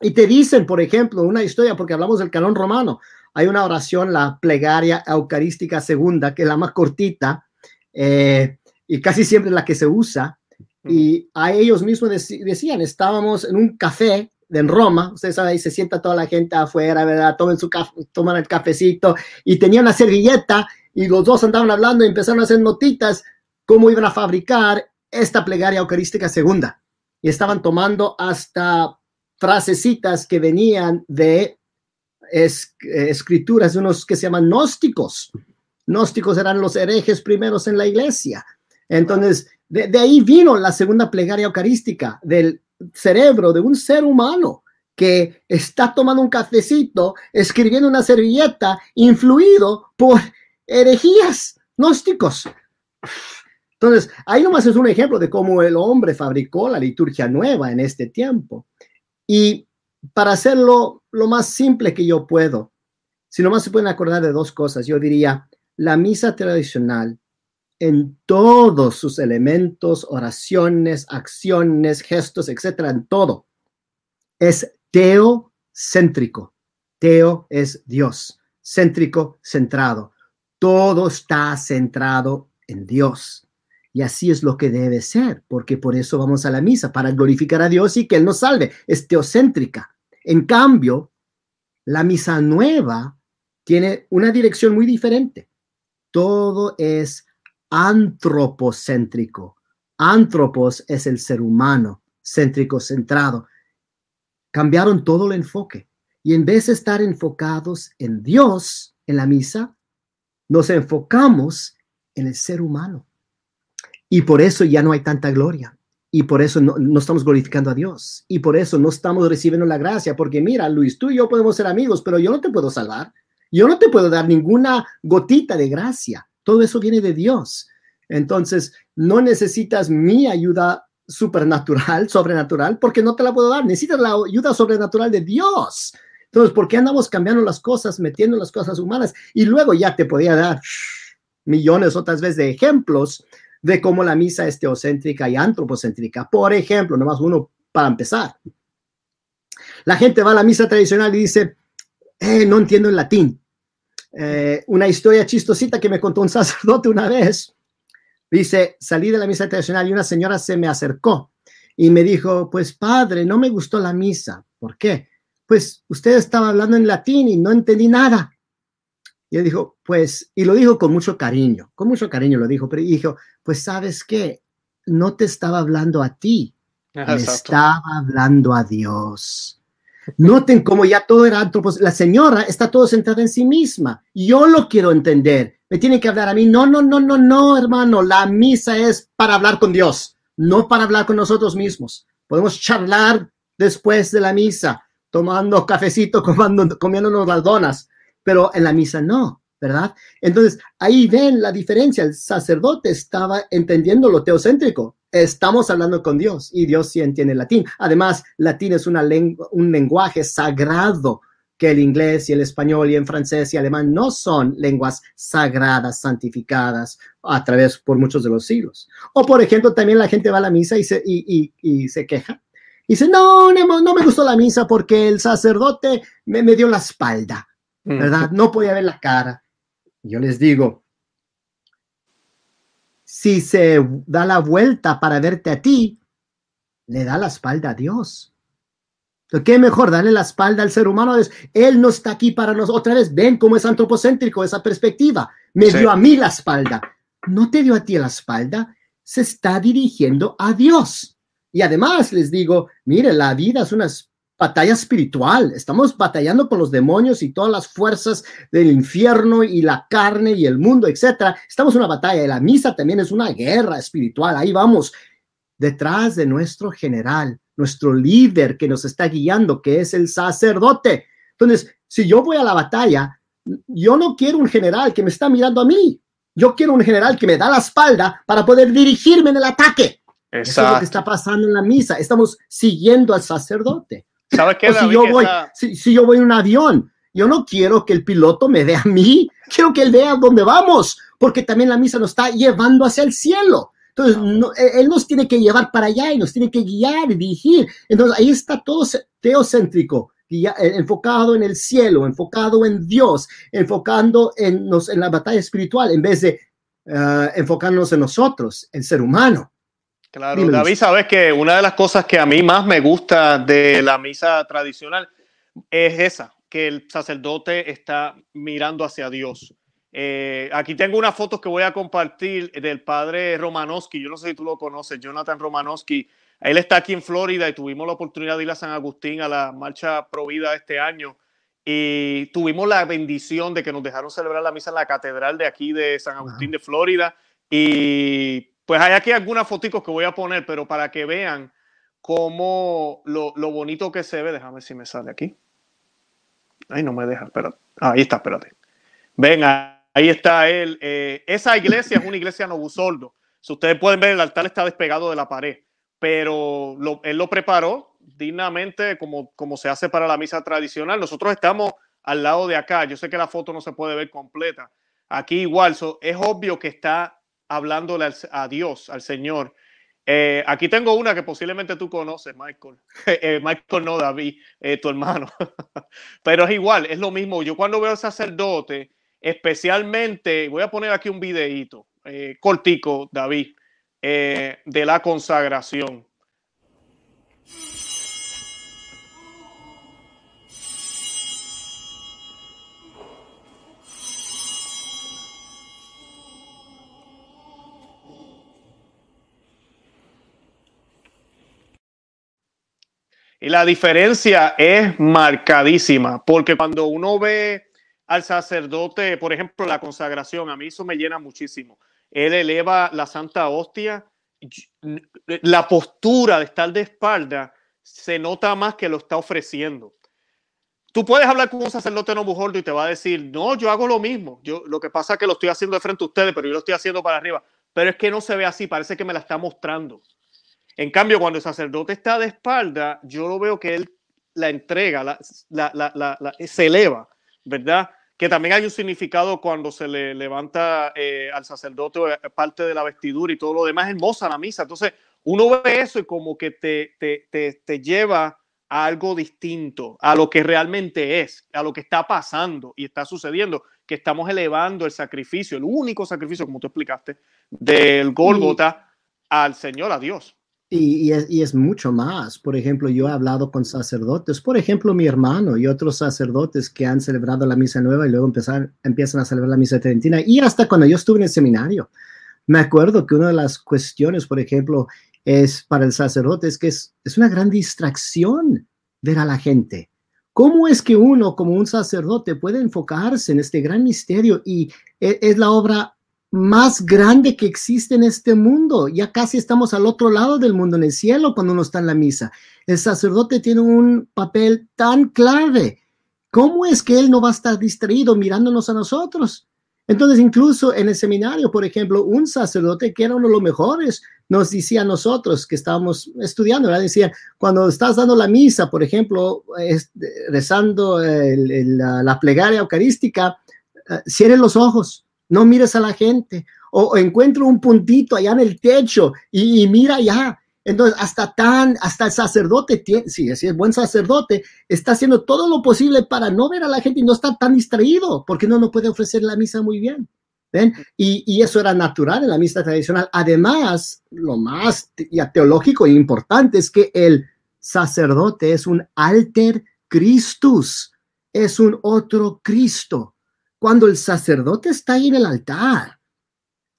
Speaker 2: Y te dicen, por ejemplo, una historia, porque hablamos del canon romano, hay una oración, la plegaria eucarística segunda, que es la más cortita, eh, y casi siempre la que se usa. Y a ellos mismos decían, estábamos en un café en Roma, ustedes saben, ahí se sienta toda la gente afuera, ¿verdad? Toman, su toman el cafecito y tenían una servilleta y los dos andaban hablando y empezaron a hacer notitas cómo iban a fabricar esta plegaria eucarística segunda. Y estaban tomando hasta frasecitas que venían de escrituras de unos que se llaman gnósticos gnósticos eran los herejes primeros en la iglesia. Entonces, de, ahí vino la segunda plegaria eucarística del cerebro de un ser humano que está tomando un cafecito, escribiendo una servilleta, influido por herejías gnósticos. Entonces, ahí nomás es un ejemplo de cómo el hombre fabricó la liturgia nueva en este tiempo. Y para hacerlo lo más simple que yo puedo, si nomás se pueden acordar de dos cosas, yo diría, la misa tradicional en todos sus elementos, oraciones, acciones, gestos, etcétera, en todo, es teocéntrico. Teo es Dios, céntrico, centrado. Todo está centrado en Dios. Y así es lo que debe ser, porque por eso vamos a la misa, para glorificar a Dios y que Él nos salve. Es teocéntrica. En cambio, la misa nueva tiene una dirección muy diferente todo es antropocéntrico. Antropos es el ser humano, céntrico, centrado. Cambiaron todo el enfoque. Y en vez de estar enfocados en Dios en la misa, nos enfocamos en el ser humano. Y por eso ya no hay tanta gloria. Y por eso no, no, estamos glorificando a Dios. Y por eso no estamos recibiendo la gracia. Porque mira, Luis, tú y yo podemos ser amigos, pero yo no te puedo salvar. Yo no te puedo dar ninguna gotita de gracia. Todo eso viene de Dios. Entonces, no necesitas mi ayuda supernatural, sobrenatural, porque no te la puedo dar. Necesitas la ayuda sobrenatural de Dios. Entonces, ¿por qué andamos cambiando las cosas, metiendo las cosas humanas? Y luego ya te podía dar millones otras veces de ejemplos de cómo la misa es teocéntrica y antropocéntrica. Por ejemplo, nomás uno para empezar. La gente va a la misa tradicional y dice, eh, no entiendo el latín. Eh, una historia chistosita que me contó un sacerdote una vez. Dice, salí de la misa tradicional y una señora se me acercó y me dijo, pues padre, no me gustó la misa. ¿Por qué? Pues usted estaba hablando en latín y no entendí nada. Y él dijo, pues, y lo dijo con mucho cariño, con mucho cariño lo dijo, pero dijo, pues sabes qué, no te estaba hablando a ti, le estaba hablando a Dios. Noten cómo ya todo era antropos. La señora está todo centrada en sí misma. Yo lo quiero entender. Me tiene que hablar a mí. No, no, no, no, no, hermano. La misa es para hablar con Dios, no para hablar con nosotros mismos. Podemos charlar después de la misa, tomando cafecito, comiendo, comiéndonos las donas, pero en la misa no. ¿Verdad? Entonces, ahí ven la diferencia. El sacerdote estaba entendiendo lo teocéntrico. Estamos hablando con Dios y Dios sí entiende latín. Además, latín es una lengua, un lenguaje sagrado que el inglés y el español y en francés y alemán no son lenguas sagradas, santificadas a través por muchos de los siglos. O, por ejemplo, también la gente va a la misa y se, y, se queja. Y dice, no, no, no, me gustó la misa porque el sacerdote me, me dio la espalda, mm. ¿verdad? No podía ver la cara. Yo les digo, si se da la vuelta para verte a ti, le da la espalda a Dios. ¿Qué mejor darle la espalda al ser humano? Él no está aquí para nosotros. Otra vez, ven cómo es antropocéntrico esa perspectiva. Me dio a mí la espalda. No te dio a ti la espalda, se está dirigiendo a Dios. Y además les digo, mire, la vida es una batalla espiritual. Estamos batallando con los demonios y todas las fuerzas del infierno y la carne y el mundo, etcétera. Estamos en una batalla y la misa también es una guerra espiritual. Ahí vamos, detrás de nuestro general, nuestro líder que nos está guiando, que es el sacerdote. Entonces, si yo voy a la batalla, yo no quiero un general que me está mirando a mí. Yo quiero un general que me da la espalda para poder dirigirme en el ataque. Eso es lo que está pasando en la misa. Estamos siguiendo al sacerdote.
Speaker 1: ¿Sabes qué,
Speaker 2: si, yo voy, si, yo voy en un avión, yo no quiero que el piloto me vea a mí, quiero que él vea dónde vamos, porque también la misa nos está llevando hacia el cielo. Entonces, e, él nos tiene que llevar para allá y nos tiene que guiar y dirigir. Entonces, ahí está todo teocéntrico, eh, enfocado en el cielo, enfocado en Dios, enfocando en, nos, en la batalla espiritual, en vez de uh, enfocarnos en nosotros, el ser humano.
Speaker 1: Claro, David, sabes que una de las cosas que a mí más me gusta de la misa tradicional es esa, que el sacerdote está mirando hacia Dios. Eh, aquí tengo unas fotos que voy a compartir del padre Romanowski. Yo no sé si tú lo conoces, Jonathan Romanowski. Él está aquí en Florida y tuvimos la oportunidad de ir a San Agustín a la marcha Provida este año. Y tuvimos la bendición de que nos dejaron celebrar la misa en la catedral de aquí de San Agustín de Florida. Y pues hay aquí algunas fotos que voy a poner, pero para que vean cómo lo, bonito que se ve. Déjame ver si me sale aquí. Ay, no me deja, espérate. Ah, ahí está, espérate. Venga, ahí está él. Eh, esa iglesia es una iglesia novusoldo. Si ustedes pueden ver, el altar está despegado de la pared, pero él lo preparó dignamente como, como se hace para la misa tradicional. Nosotros estamos al lado de acá. Yo sé que la foto no se puede ver completa. Aquí igual, es obvio que está hablándole a Dios, al Señor. Eh, aquí tengo una que posiblemente tú conoces, Michael. Eh, Michael no, David, eh, tu hermano. Pero es igual, es lo mismo. Yo cuando veo al sacerdote, especialmente, voy a poner aquí un videíto cortico, David, de la consagración. Y la diferencia es marcadísima, porque cuando uno ve al sacerdote, por ejemplo, la consagración, a mí eso me llena muchísimo. Él eleva la Santa Hostia, la postura de estar de espalda se nota más que lo está ofreciendo. Tú puedes hablar con un sacerdote no bujordo y te va a decir, no, yo hago lo mismo. Yo, lo que pasa es que lo estoy haciendo de frente a ustedes, pero yo lo estoy haciendo para arriba. Pero es que no se ve así, parece que me la está mostrando. En cambio, cuando el sacerdote está de espalda, yo lo veo que él la entrega, la, se eleva, ¿verdad? Que también hay un significado cuando se le levanta eh, al sacerdote eh, parte de la vestidura y todo lo demás, hermosa la misa. Entonces, uno ve eso y como que te, te, te, te lleva a algo distinto, a lo que realmente es, a lo que está pasando y está sucediendo, que estamos elevando el sacrificio, el único sacrificio, como tú explicaste, del Gólgota al Señor, a Dios.
Speaker 2: Y, es, mucho más. Por ejemplo, yo he hablado con sacerdotes, por ejemplo, mi hermano y otros sacerdotes que han celebrado la misa nueva y luego empiezan a celebrar la misa trentina. Y hasta cuando yo estuve en el seminario, Me acuerdo que una de las cuestiones, por ejemplo, es para el sacerdote, es que es, es una gran distracción ver a la gente. ¿Cómo es que uno, como un sacerdote, puede enfocarse en este gran misterio y e, es la obra más grande que existe en este mundo? Ya casi estamos al otro lado del mundo, en el cielo, cuando uno está en la misa. El sacerdote tiene un papel tan clave. ¿Cómo es que él no va a estar distraído mirándonos a nosotros? Entonces, incluso en el seminario, por ejemplo, un sacerdote que era uno de los mejores nos decía a nosotros que estábamos estudiando, ¿verdad? Decía, cuando estás dando la misa, por ejemplo, rezando la, plegaria eucarística, uh, cierre los ojos, no mires a la gente, o, encuentra un puntito allá en el techo y, mira allá, entonces, hasta tan, hasta el sacerdote, si es buen sacerdote, está haciendo todo lo posible para no ver a la gente y no estar tan distraído, porque no, no puede ofrecer la misa muy bien. ¿ven? Y, y, eso era natural en la misa tradicional. Además, lo más teológico e importante es que el sacerdote es un alter Christus, es un otro Cristo. Cuando el sacerdote está ahí en el altar,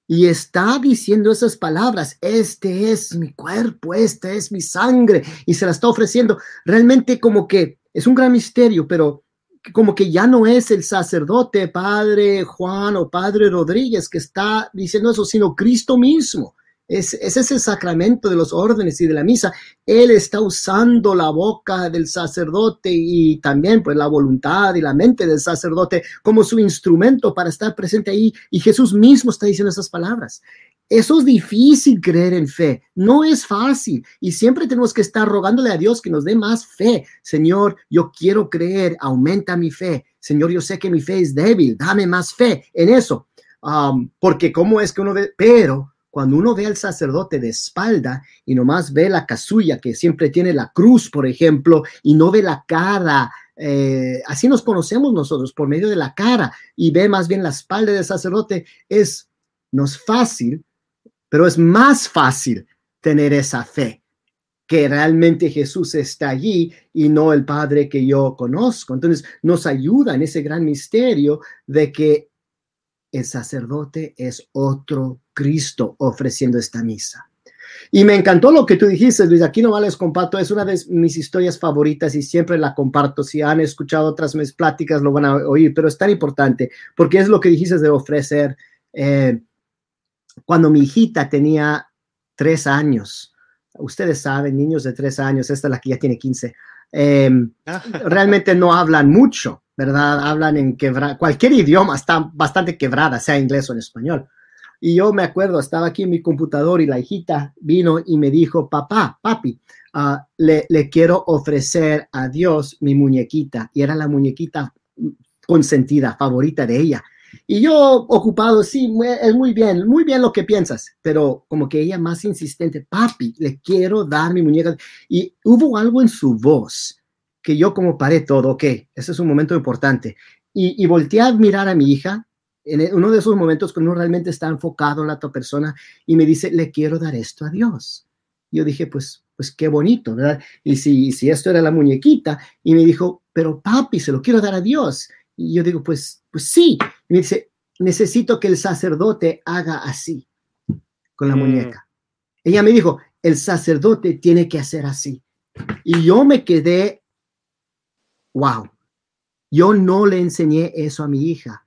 Speaker 2: y está diciendo esas palabras, este es mi cuerpo, esta es mi sangre, y se la está ofreciendo. Realmente como que es un gran misterio, pero como que ya no es el sacerdote, padre Juan o padre Rodríguez que está diciendo eso, sino Cristo mismo. Es, es, ese sacramento de los órdenes y de la misa. Él está usando la boca del sacerdote y también pues la voluntad y la mente del sacerdote como su instrumento para estar presente ahí. Y Jesús mismo está diciendo esas palabras. Eso es difícil creer en fe, no es fácil y siempre tenemos que estar rogándole a Dios que nos dé más fe. Señor, yo quiero creer, aumenta mi fe. Señor, yo sé que mi fe es débil, dame más fe en eso. Um, porque cómo es que uno ve, pero cuando uno ve al sacerdote de espalda y nomás ve la casulla que siempre tiene la cruz, por ejemplo, y no ve la cara, eh, así nos conocemos nosotros por medio de la cara y ve más bien la espalda del sacerdote, es, no es fácil, pero es más fácil tener esa fe que realmente Jesús está allí y no el Padre que yo conozco. Entonces nos ayuda en ese gran misterio de que el sacerdote es otro Cristo ofreciendo esta misa. Y me encantó lo que tú dijiste, Luis. Aquí no les comparto, es una de mis historias favoritas y siempre la comparto. Si han escuchado otras mis pláticas, lo van a oír, pero es tan importante porque es lo que dijiste de ofrecer. Eh, cuando mi hijita tenía tres años, ustedes saben, niños de tres años, esta es la que ya tiene 15, eh, realmente no hablan mucho. ¿verdad? Hablan en quebra cualquier idioma está bastante quebrada, sea inglés o en español. Y yo me acuerdo, estaba aquí en mi computador y la hijita vino y me dijo, papá, papi, ah, le, le, quiero ofrecer a Dios mi muñequita. Y era la muñequita consentida, favorita de ella. Y yo ocupado, sí, es muy bien, muy bien lo que piensas, pero como que ella más insistente, papi, le quiero dar mi muñeca. Y hubo algo en su voz que yo como paré todo, ok, ese es un momento importante. Y, y volteé a mirar a mi hija en uno de esos momentos cuando uno realmente está enfocado en la otra persona y me dice, le quiero dar esto a Dios. Yo dije, pues, pues qué bonito, ¿verdad? Y si, si esto era la muñequita, y me dijo, pero papi, se lo quiero dar a Dios. Y yo digo, pues, pues sí. Y me dice, necesito que el sacerdote haga así con la mm. muñeca. Ella me dijo, el sacerdote tiene que hacer así. Y yo me quedé wow, yo no le enseñé eso a mi hija,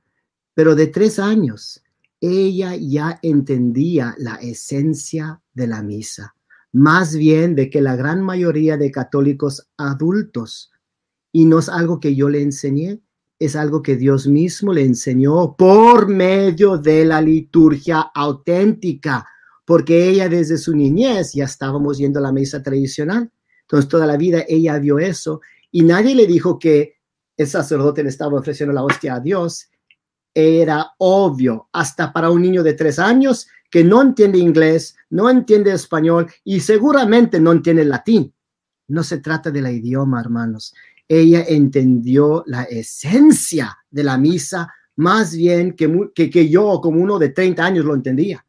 Speaker 2: pero de tres años, ella ya entendía la esencia de la misa, más bien de que la gran mayoría de católicos adultos, y no es algo que yo le enseñé, es algo que Dios mismo le enseñó por medio de la liturgia auténtica, porque ella desde su niñez ya estábamos yendo a la misa tradicional. Entonces toda la vida ella vio eso y nadie le dijo que el sacerdote le estaba ofreciendo la hostia a Dios. Era obvio, hasta para un niño de tres años que no entiende inglés, no entiende español y seguramente no entiende latín. No se trata de la idioma, hermanos. Ella entendió la esencia de la misa más bien que, que, que yo como uno de 30 años lo entendía.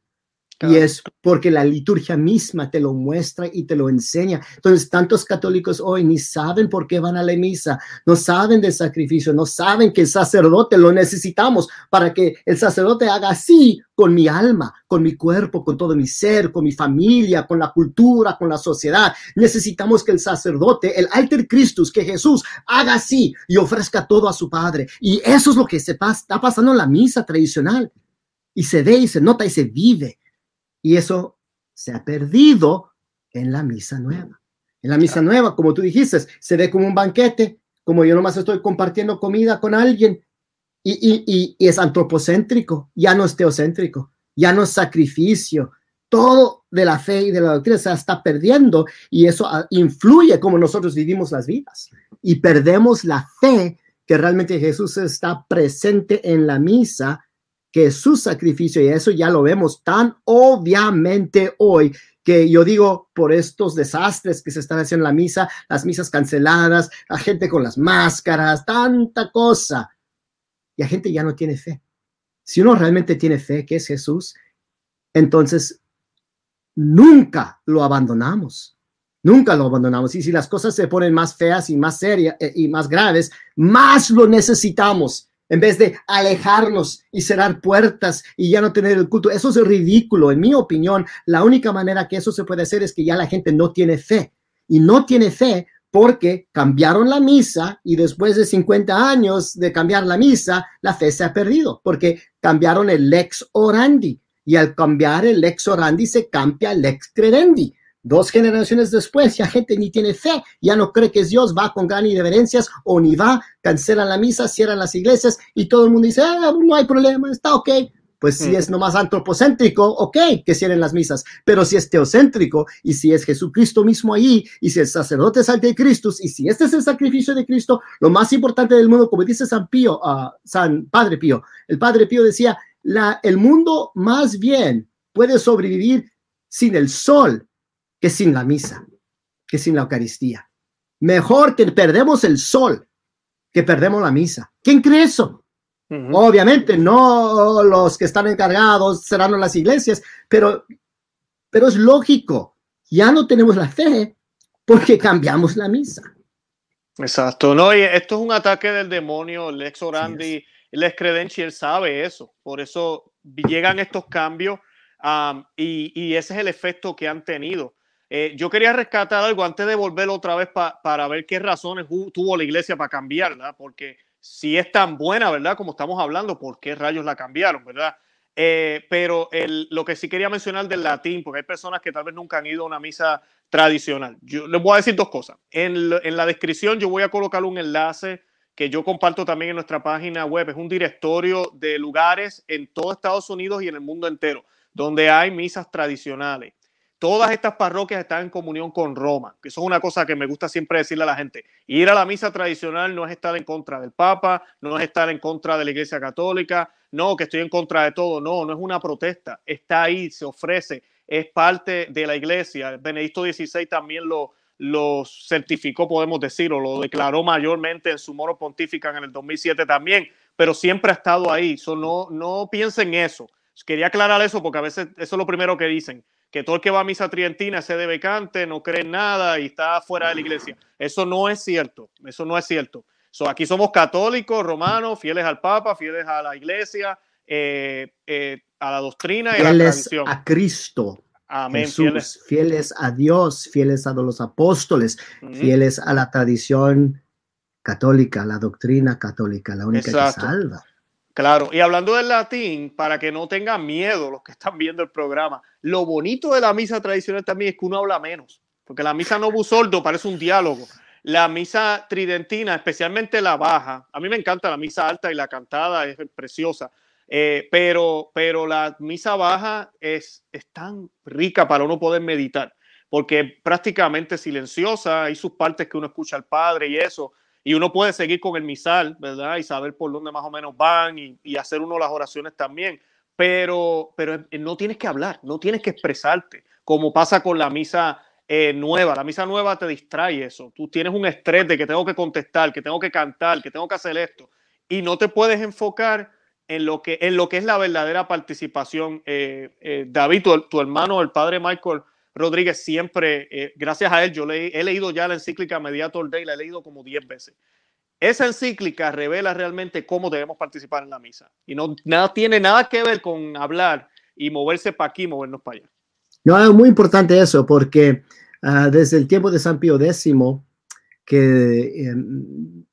Speaker 2: Y es porque la liturgia misma te lo muestra y te lo enseña. Entonces, tantos católicos hoy ni saben por qué van a la misa, no saben del sacrificio, no saben que el sacerdote lo necesitamos para que el sacerdote haga así con mi alma, con mi cuerpo, con todo mi ser, con mi familia, con la cultura, con la sociedad. Necesitamos que el sacerdote, el alter Christus, que Jesús haga así y ofrezca todo a su Padre. Y eso es lo que se está pasando en la misa tradicional. Y se ve y se nota y se vive. Y eso se ha perdido en la misa nueva. En la misa nueva, como tú dijiste, se ve como un banquete, como yo nomás estoy compartiendo comida con alguien y, es antropocéntrico, ya no es teocéntrico, ya no es sacrificio. Todo de la fe y de la doctrina se está perdiendo y eso ah, influye como nosotros vivimos las vidas. Y perdemos la fe que realmente Jesús está presente en la misa que su sacrificio, y eso ya lo vemos tan obviamente hoy, que yo digo por estos desastres que se están haciendo en la misa, las misas canceladas, la gente con las máscaras, tanta cosa. Y la gente ya no tiene fe. Si uno realmente tiene fe, que es Jesús, entonces nunca lo abandonamos. Nunca lo abandonamos. Y si las cosas se ponen más feas y más serias eh, y más graves, más lo necesitamos en vez de alejarnos y cerrar puertas y ya no tener el culto. Eso es ridículo. En mi opinión, la única manera que eso se puede hacer es que ya la gente no tiene fe. Y no tiene fe porque cambiaron la misa y después de 50 años de cambiar la misa, la fe se ha perdido porque cambiaron el lex orandi. Y al cambiar el lex orandi se cambia el lex credendi. Dos generaciones después, ya gente ni tiene fe, ya no cree que es Dios, va con gran irreverencias o ni va, cancelan la misa, cierran las iglesias y todo el mundo dice, ah, no hay problema, está ok. Pues si es nomás antropocéntrico, ok, que cierren las misas. Pero si es teocéntrico y si es Jesucristo mismo ahí y si el sacerdote es de Cristo y si este es el sacrificio de Cristo, lo más importante del mundo, como dice San Pío, uh, San Padre Pío, el Padre Pío decía, la, el mundo más bien puede sobrevivir sin el sol que sin la misa, que sin la Eucaristía. Mejor que perdemos el sol que perdemos la misa. ¿Quién cree eso? Obviamente, no los que están encargados serán las iglesias, pero, pero es lógico. Ya no tenemos la fe porque cambiamos la misa.
Speaker 1: Exacto. No, esto es un ataque del demonio, el ex orandi, el ex credenci, él sabe eso. Por eso llegan estos cambios y, y, ese es el efecto que han tenido. Eh, yo quería rescatar algo antes de volver otra vez para ver qué razones tuvo la iglesia para cambiarla, porque si es tan buena, ¿verdad? Como estamos hablando, ¿por qué rayos la cambiaron, verdad? Eh, pero lo que sí quería mencionar del latín, porque hay personas que tal vez nunca han ido a una misa tradicional. Yo les voy a decir dos cosas. En, en la descripción yo voy a colocar un enlace que yo comparto también en nuestra página web. Es un directorio de lugares en todo Estados Unidos y en el mundo entero donde hay misas tradicionales todas estas parroquias están en comunión con Roma, eso es una cosa que me gusta siempre decirle a la gente. Ir a la misa tradicional no es estar en contra del Papa, no es estar en contra de la Iglesia Católica, no, que estoy en contra de todo, no, no es una protesta, está ahí, se ofrece, es parte de la Iglesia. Benedicto XVI también lo, lo certificó, podemos decir, o lo declaró mayormente en su moro pontifica en el 2007 también, pero siempre ha estado ahí. no, no piensen eso. Quería aclarar eso porque a veces eso es lo primero que dicen que todo el que va a misa trientina se debe cante, no cree en nada y está fuera de la iglesia. Eso no es cierto, eso no es cierto. aquí somos católicos, romanos, fieles al Papa, fieles a la iglesia, eh, eh, a la doctrina y
Speaker 2: a la tradición. a Cristo. Amén. fieles. a Dios, fieles a los apóstoles, fieles a la tradición católica, la doctrina católica, la única que salva.
Speaker 1: Claro, y hablando del latín, para que no tengan miedo los que están viendo el programa, lo bonito de la misa tradicional también es que uno habla menos, porque la misa no busoldo parece un diálogo. La misa tridentina, especialmente la baja, a mí me encanta la misa alta y la cantada es preciosa, eh, pero, pero la misa baja es, es tan rica para uno poder meditar, porque es prácticamente silenciosa, hay sus partes que uno escucha al Padre y eso, y uno puede seguir con el misal, ¿verdad? Y saber por dónde más o menos van y, hacer uno las oraciones también. Pero, pero no tienes que hablar, no tienes que expresarte, como pasa con la misa eh, nueva. La misa nueva te distrae eso. Tú tienes un estrés de que tengo que contestar, que tengo que cantar, que tengo que hacer esto. Y no te puedes enfocar en lo que, en lo que es la verdadera participación. Eh, eh, David, tu, hermano, el padre Michael Rodríguez, siempre, eh, gracias a él, yo le, he leído ya la encíclica Mediator Day, la he leído como 10 veces. Esa encíclica revela realmente cómo debemos participar en la misa. Y no nada, tiene nada que ver con hablar y moverse para aquí, movernos para allá.
Speaker 2: No, es muy importante eso, porque ah, desde el tiempo de San Pío X, que em,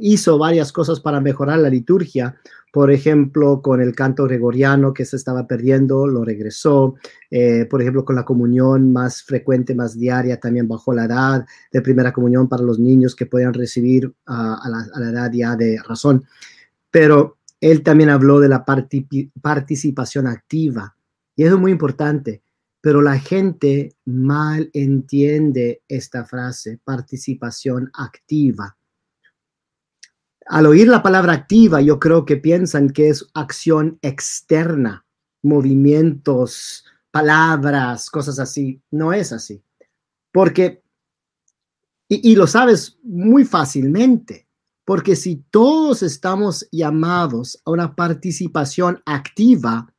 Speaker 2: hizo varias cosas para mejorar la liturgia, por ejemplo, con el canto gregoriano que se estaba perdiendo, lo regresó. Eh, por ejemplo, con la comunión más frecuente, más diaria, también bajó la edad de primera comunión para los niños que puedan recibir a, la, edad ya de razón. Pero él también habló de la participación activa. Y eso es muy importante. Pero la gente mal entiende esta frase, participación activa al oír la palabra activa, yo creo que piensan que es acción externa, movimientos, palabras, cosas así. No es así. Porque, y, lo sabes muy fácilmente, porque si todos estamos llamados a una participación activa,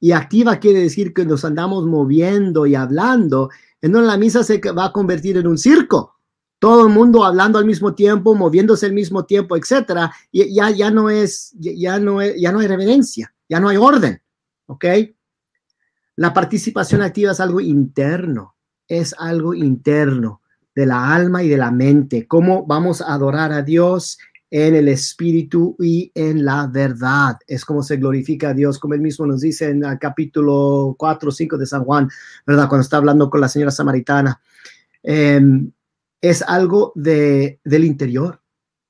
Speaker 2: y activa quiere decir que nos andamos moviendo y hablando, entonces la misa se va a convertir en un circo. Todo el mundo hablando al mismo tiempo, moviéndose al mismo tiempo, etcétera, y ya, ya no es, ya no ya no hay reverencia, ya no hay orden, ¿ok? La participación activa es algo interno, es algo interno de la alma y de la mente, cómo vamos a adorar a Dios en el espíritu y en la verdad. Es como se glorifica a Dios, como él mismo nos dice en el capítulo 4 o 5 de San Juan, ¿verdad? Cuando está hablando con la señora samaritana. Eh, es algo de, del interior,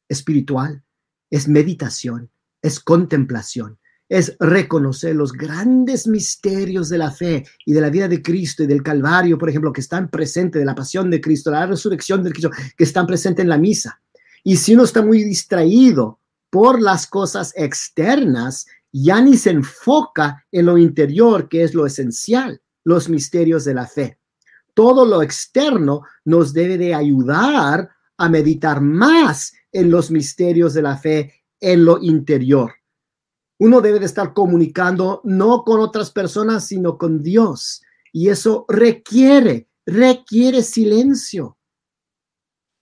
Speaker 2: espiritual, es meditación, es contemplación, es reconocer los grandes misterios de la fe y de la vida de Cristo y del Calvario, por ejemplo, que están presentes, de la pasión de Cristo, la resurrección de Cristo, que están presentes en la misa. Y si uno está muy distraído por las cosas externas, ya ni se enfoca en lo interior, que es lo esencial, los misterios de la fe todo lo externo nos debe de ayudar a meditar más en los misterios de la fe en lo interior. Uno debe de estar comunicando no con otras personas, sino con Dios. Y eso requiere, requiere silencio.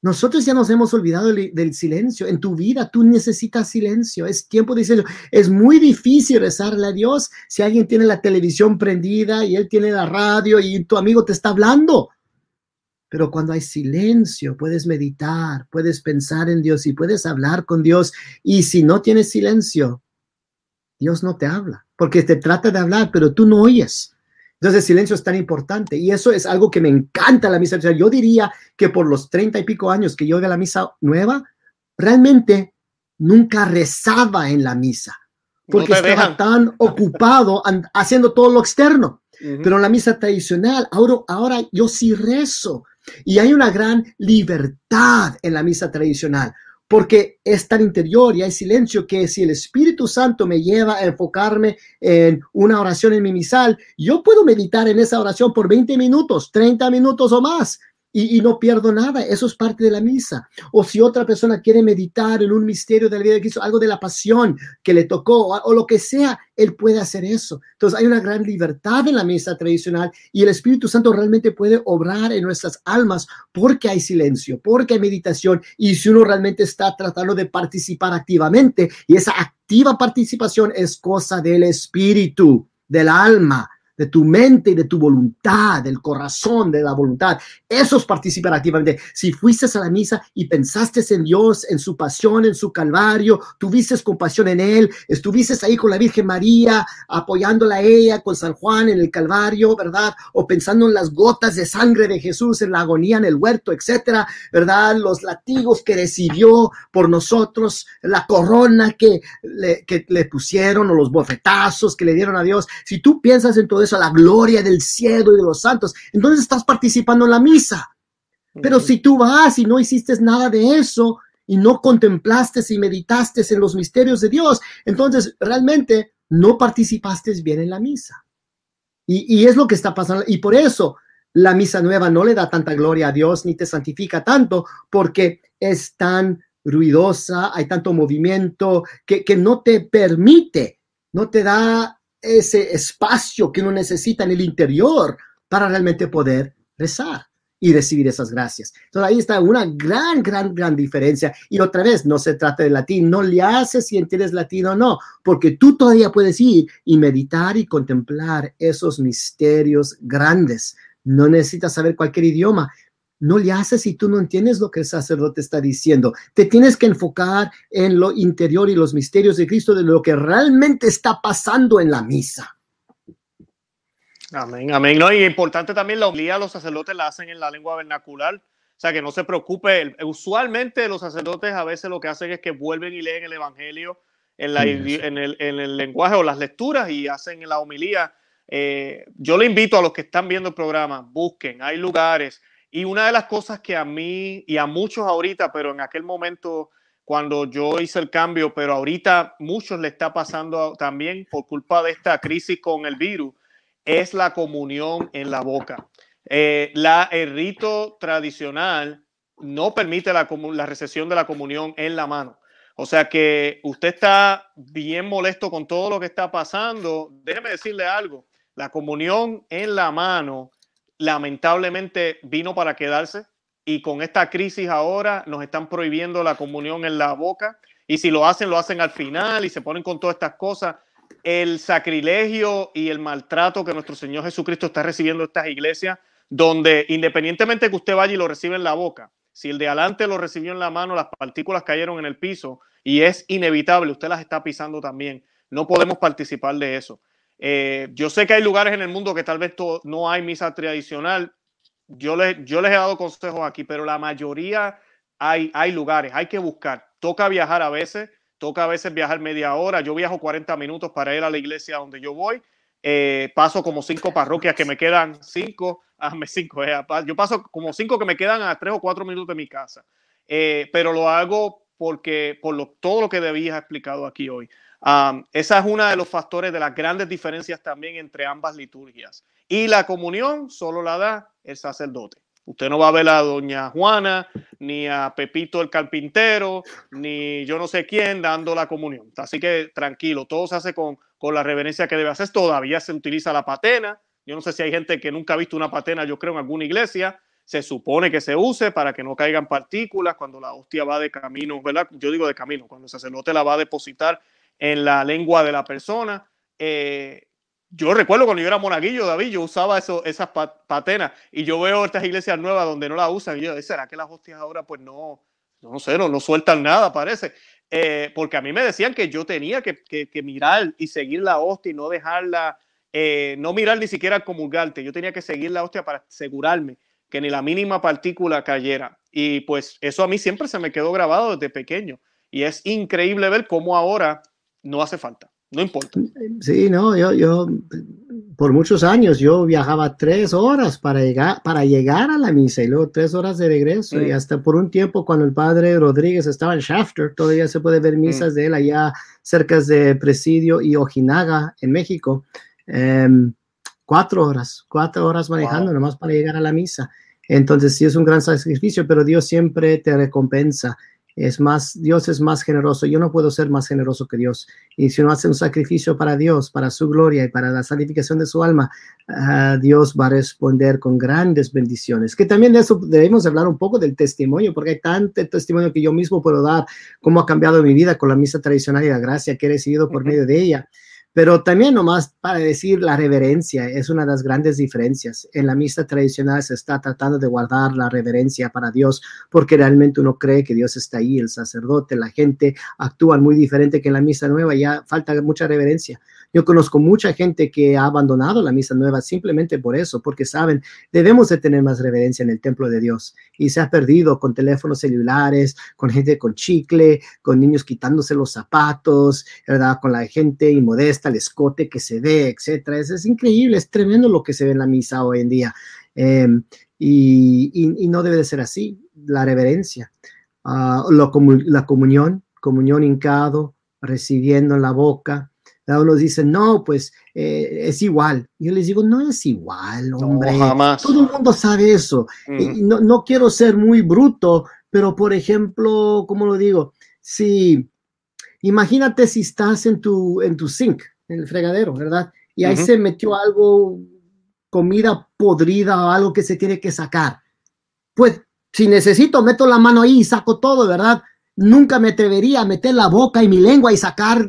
Speaker 2: Nosotros ya nos hemos olvidado del, silencio. En tu vida tú necesitas silencio. Es tiempo de silencio. Es muy difícil rezarle a Dios si alguien tiene la televisión prendida y él tiene la radio y tu amigo te está hablando. Pero cuando hay silencio, puedes meditar, puedes pensar en Dios y puedes hablar con Dios. Y si no tienes silencio, Dios no te habla, porque te trata de hablar, pero tú no oyes. Entonces el silencio es tan importante y eso es algo que me encanta la misa. yo diría que por los treinta y pico años que yo a la misa nueva, realmente nunca rezaba en la misa porque estaba tan ocupado haciendo todo lo externo. Pero en la misa tradicional, ahora, ahora yo sí rezo y hay una gran libertad en la misa tradicional porque es tan interior y hay silencio que si el Espíritu Santo me lleva a enfocarme en una oración en mi misal, yo puedo meditar en esa oración por 20 minutos, 30 minutos o más y, no pierdo nada. Eso es parte de la misa. O si otra persona quiere meditar en un misterio de la vida de Cristo, algo de la pasión que le tocó o, lo que sea, él puede hacer eso. Entonces hay una gran libertad en la misa tradicional y el Espíritu Santo realmente puede obrar en nuestras almas porque hay silencio, porque hay meditación y si uno realmente está tratando de participar activamente y esa activa participación es cosa del Espíritu, del alma de tu mente y de tu voluntad, del corazón, de la voluntad. Esos participan activamente. Si fuiste a la misa y pensaste en Dios, en su pasión, en su calvario, tuviste compasión en Él, estuviste ahí con la Virgen María, apoyándola a ella, con San Juan en el calvario, ¿verdad? O pensando en las gotas de sangre de Jesús en la agonía en el huerto, etcétera, ¿verdad? Los latigos que recibió por nosotros, la corona que le, pusieron o los bofetazos que le dieron a Dios. Si tú piensas en todo a la gloria del cielo y de los santos, entonces estás participando en la misa. Pero si tú vas y no hiciste nada de eso y no contemplaste y meditaste en los misterios de Dios, entonces realmente no participaste bien en la misa. Y, y es lo que está pasando. Y por eso la misa nueva no le da tanta gloria a Dios ni te santifica tanto porque es tan ruidosa, hay tanto movimiento que, que no te permite no te da ese espacio que uno necesita en el interior para realmente poder rezar y recibir esas gracias. Entonces ahí está una gran, gran, gran diferencia. Y otra vez, no se trata de latín, no le haces si entiendes latín o no, porque tú todavía puedes ir y meditar y contemplar esos misterios grandes. No necesitas saber cualquier idioma. No le haces si tú no entiendes lo que el sacerdote está diciendo. Te tienes que enfocar en lo interior y los misterios de Cristo, de lo que realmente está pasando en la misa.
Speaker 1: Amén, amén. No, y importante también la homilía, los sacerdotes la hacen en la lengua vernacular. O sea, que no se preocupe. Usualmente los sacerdotes a veces lo que hacen es que vuelven y leen el Evangelio en, la, en, el, en el, lenguaje o las lecturas y hacen la homilía. Eh, yo le invito a los que están viendo el programa, busquen, hay lugares. Y una de las cosas que a mí y a muchos ahorita, pero en aquel momento cuando yo hice el cambio, pero ahorita muchos le está pasando también por culpa de esta crisis con el virus, es la comunión en la boca. Eh, la, el rito tradicional no permite la, la recesión de la comunión en la mano. O sea que usted está bien molesto con todo lo que está pasando. Déjeme decirle algo. La comunión en la mano lamentablemente vino para quedarse y con esta crisis ahora nos están prohibiendo la comunión en la boca y si lo hacen, lo hacen al final y se ponen con todas estas cosas el sacrilegio y el maltrato que nuestro Señor Jesucristo está recibiendo en estas iglesias, donde independientemente que usted vaya y lo reciba en la boca, si el de adelante lo recibió en la mano, las partículas cayeron en el piso y es inevitable, usted las está pisando también. No podemos participar de eso. Eh, yo sé que hay lugares en el mundo que tal vez no hay misa tradicional. Yo les, yo les he dado consejos aquí, pero la mayoría hay, hay lugares, hay que buscar. Toca viajar a veces toca a veces viajar media hora. Yo viajo 40 minutos para ir a la iglesia donde yo voy. Eh, paso como cinco parroquias que me quedan cinco, hazme cinco, eh, yo paso como cinco que me quedan a tres o cuatro minutos de mi casa, eh, pero lo hago porque por lo, todo lo que debías explicado aquí hoy. Esa es una de los factores de las grandes diferencias también entre ambas liturgias. Y la comunión solo la da el sacerdote. Usted no va a ver a doña Juana, ni a Pepito el carpintero, ni yo no sé quién dando la comunión. Así que tranquilo, todo se hace con, con la reverencia que debe hacer. Todavía se utiliza la patena. Yo no sé si hay gente que nunca ha visto una patena, yo creo, en alguna iglesia. Se supone que se use para que no caigan partículas cuando la hostia va de camino, ¿verdad? Yo digo de camino, cuando el sacerdote la va a depositar en la lengua de la persona. Eh, yo recuerdo cuando yo era monaguillo, David, yo usaba eso, esas patenas y yo veo estas iglesias nuevas donde no la usan y yo, ¿será que las hostias ahora pues no, no sé, no, no sueltan nada, parece? Eh, porque a mí me decían que yo tenía que, que, mirar y seguir la hostia y no dejarla, eh, no mirar ni siquiera al comulgarte, yo tenía que seguir la hostia para asegurarme que ni la mínima partícula cayera. Y pues eso a mí siempre se me quedó grabado desde pequeño y es increíble ver cómo ahora no hace falta. No importa.
Speaker 2: Sí, no, yo, yo, por muchos años yo viajaba tres horas para llegar, para llegar a la misa y luego tres horas de regreso. Y hasta por un tiempo, cuando el padre Rodríguez estaba en Shafter, todavía se puede ver misas de él allá cerca de Presidio y Ojinaga, en México. Em, cuatro horas, cuatro horas manejando nomás para llegar a la misa. Entonces sí es un gran sacrificio, pero Dios siempre te recompensa es más, Dios es más generoso. Yo no puedo ser más generoso que Dios. Y si uno hace un sacrificio para Dios, para su gloria y para la santificación de su alma, uh, Dios va a responder con grandes bendiciones. Que también de eso debemos hablar un poco del testimonio, porque hay tanto testimonio que yo mismo puedo dar, cómo ha cambiado mi vida con la misa tradicional y la gracia que he recibido por medio de ella. Pero también nomás para decir la reverencia es una de las grandes diferencias. En la misa tradicional se está tratando de guardar la reverencia para Dios porque realmente uno cree que Dios está ahí, el sacerdote, la gente actúan muy diferente que en la misa nueva, ya falta mucha reverencia. Yo conozco mucha gente que ha abandonado la misa nueva simplemente por eso, porque saben, debemos de tener más reverencia en el templo de Dios y se ha perdido con teléfonos celulares, con gente con chicle, con niños quitándose los zapatos, ¿verdad? Con la gente inmodesta, el escote que se ve, etcétera. Es, es increíble, es tremendo lo que se ve en la misa hoy en día. Em, y, no debe de ser así, la reverencia, uh, la comunión, comunión hincado, recibiendo en la boca, uno dice, no, pues eh, es igual. Yo les digo, no es igual, hombre. Todo el mundo sabe eso. no, no, quiero ser muy bruto, pero por ejemplo, ¿cómo lo digo? Si, imagínate si estás en tu, en tu sink en el fregadero, ¿verdad? Y ahí se metió algo, comida podrida o algo que se tiene que sacar. Pues si necesito, meto la mano ahí y saco todo, ¿verdad? Nunca me atrevería a meter la boca y mi lengua y sacar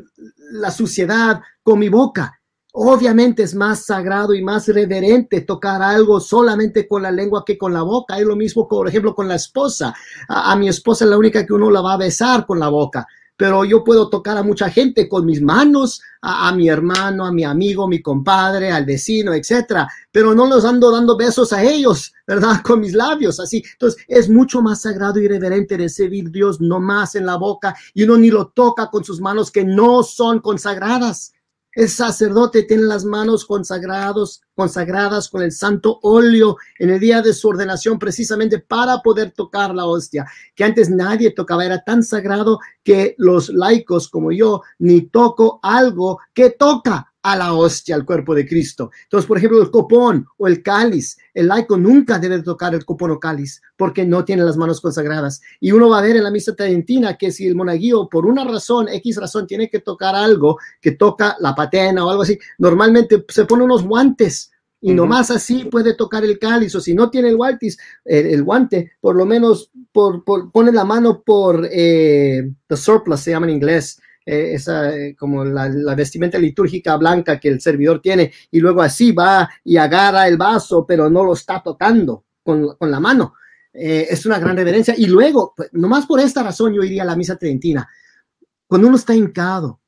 Speaker 2: la suciedad con mi boca. Obviamente es más sagrado y más reverente tocar algo solamente con la lengua que con la boca. Es lo mismo, por ejemplo, con la esposa. A, mi esposa es la única que uno la va a besar con la boca pero yo puedo tocar a mucha gente con mis manos, a, mi hermano, a mi amigo, mi compadre, al vecino, etcétera, pero no los ando dando besos a ellos, ¿verdad? Con mis labios, así. Entonces, es mucho más sagrado y reverente recibir Dios no más en la boca y uno ni lo toca con sus manos que no son consagradas. El sacerdote tiene las manos consagrados, consagradas con el santo óleo en el día de su ordenación, precisamente para poder tocar la hostia, que antes nadie tocaba, era tan sagrado que los laicos como yo ni toco algo que toca a la hostia, al cuerpo de Cristo. Entonces, por ejemplo, el copón o el cáliz, el laico nunca debe tocar el copón o cáliz porque no tiene las manos consagradas. Y uno va a ver en la misa tridentina que si el monaguillo por una razón, X razón, tiene que tocar algo que toca la patena o algo así, normalmente se pone unos guantes y nomás así puede tocar el cáliz, o si no tiene el, guantes, el, guante, por lo menos por, pone la mano por eh, the surplus, se llama en inglés, eh, esa eh, como la, vestimenta litúrgica blanca que el servidor tiene y luego así va y agarra el vaso, pero no lo está tocando con, la mano. Eh, es una gran reverencia. Y luego, pues, nomás por esta razón yo iría a la misa tridentina. Cuando uno está hincado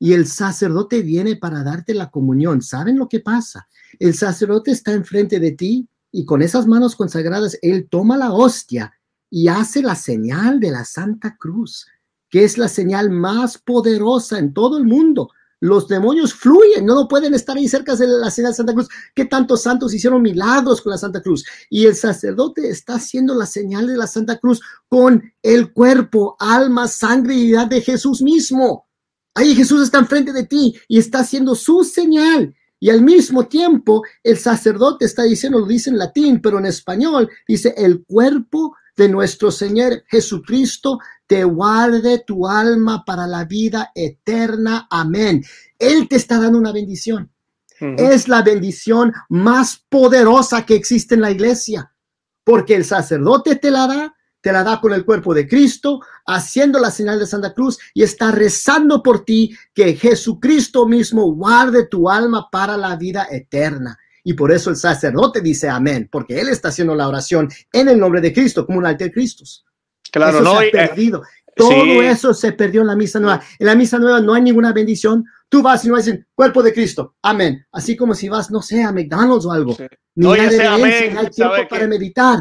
Speaker 2: y el sacerdote viene para darte la comunión, ¿saben lo que pasa? El sacerdote está enfrente de ti y con esas manos consagradas, él toma la hostia y hace la señal de la Santa Cruz que es la señal más poderosa en todo el mundo. Los demonios fluyen, no pueden estar ahí cerca de la señal de Santa Cruz. ¿Qué tantos santos hicieron milagros con la Santa Cruz? Y el sacerdote está haciendo la señal de la Santa Cruz con el cuerpo, alma, sangre y vida de Jesús mismo. Ahí Jesús está enfrente de ti y está haciendo su señal. Y al mismo tiempo, el sacerdote está diciendo, lo dice en latín, pero en español, dice el cuerpo de nuestro Señor Jesucristo te guarde tu alma para la vida eterna. Amén. Él te está dando una bendición. Es la bendición más poderosa que existe en la iglesia, porque el sacerdote te la da, te la da con el cuerpo de Cristo, haciendo la señal de Santa Cruz y está rezando por ti que Jesucristo mismo guarde tu alma para la vida eterna. Y por eso el sacerdote dice amén, porque él está haciendo la oración en el nombre de Cristo, como un alter Cristo. Claro, no. Se ha perdido. Todo eso se perdió en la misa nueva. En la misa nueva no hay ninguna bendición. Tú vas y no dicen cuerpo de Cristo. Amén. Así como si vas, no sé, a McDonald's o algo. Ni hay
Speaker 1: tiempo para meditar.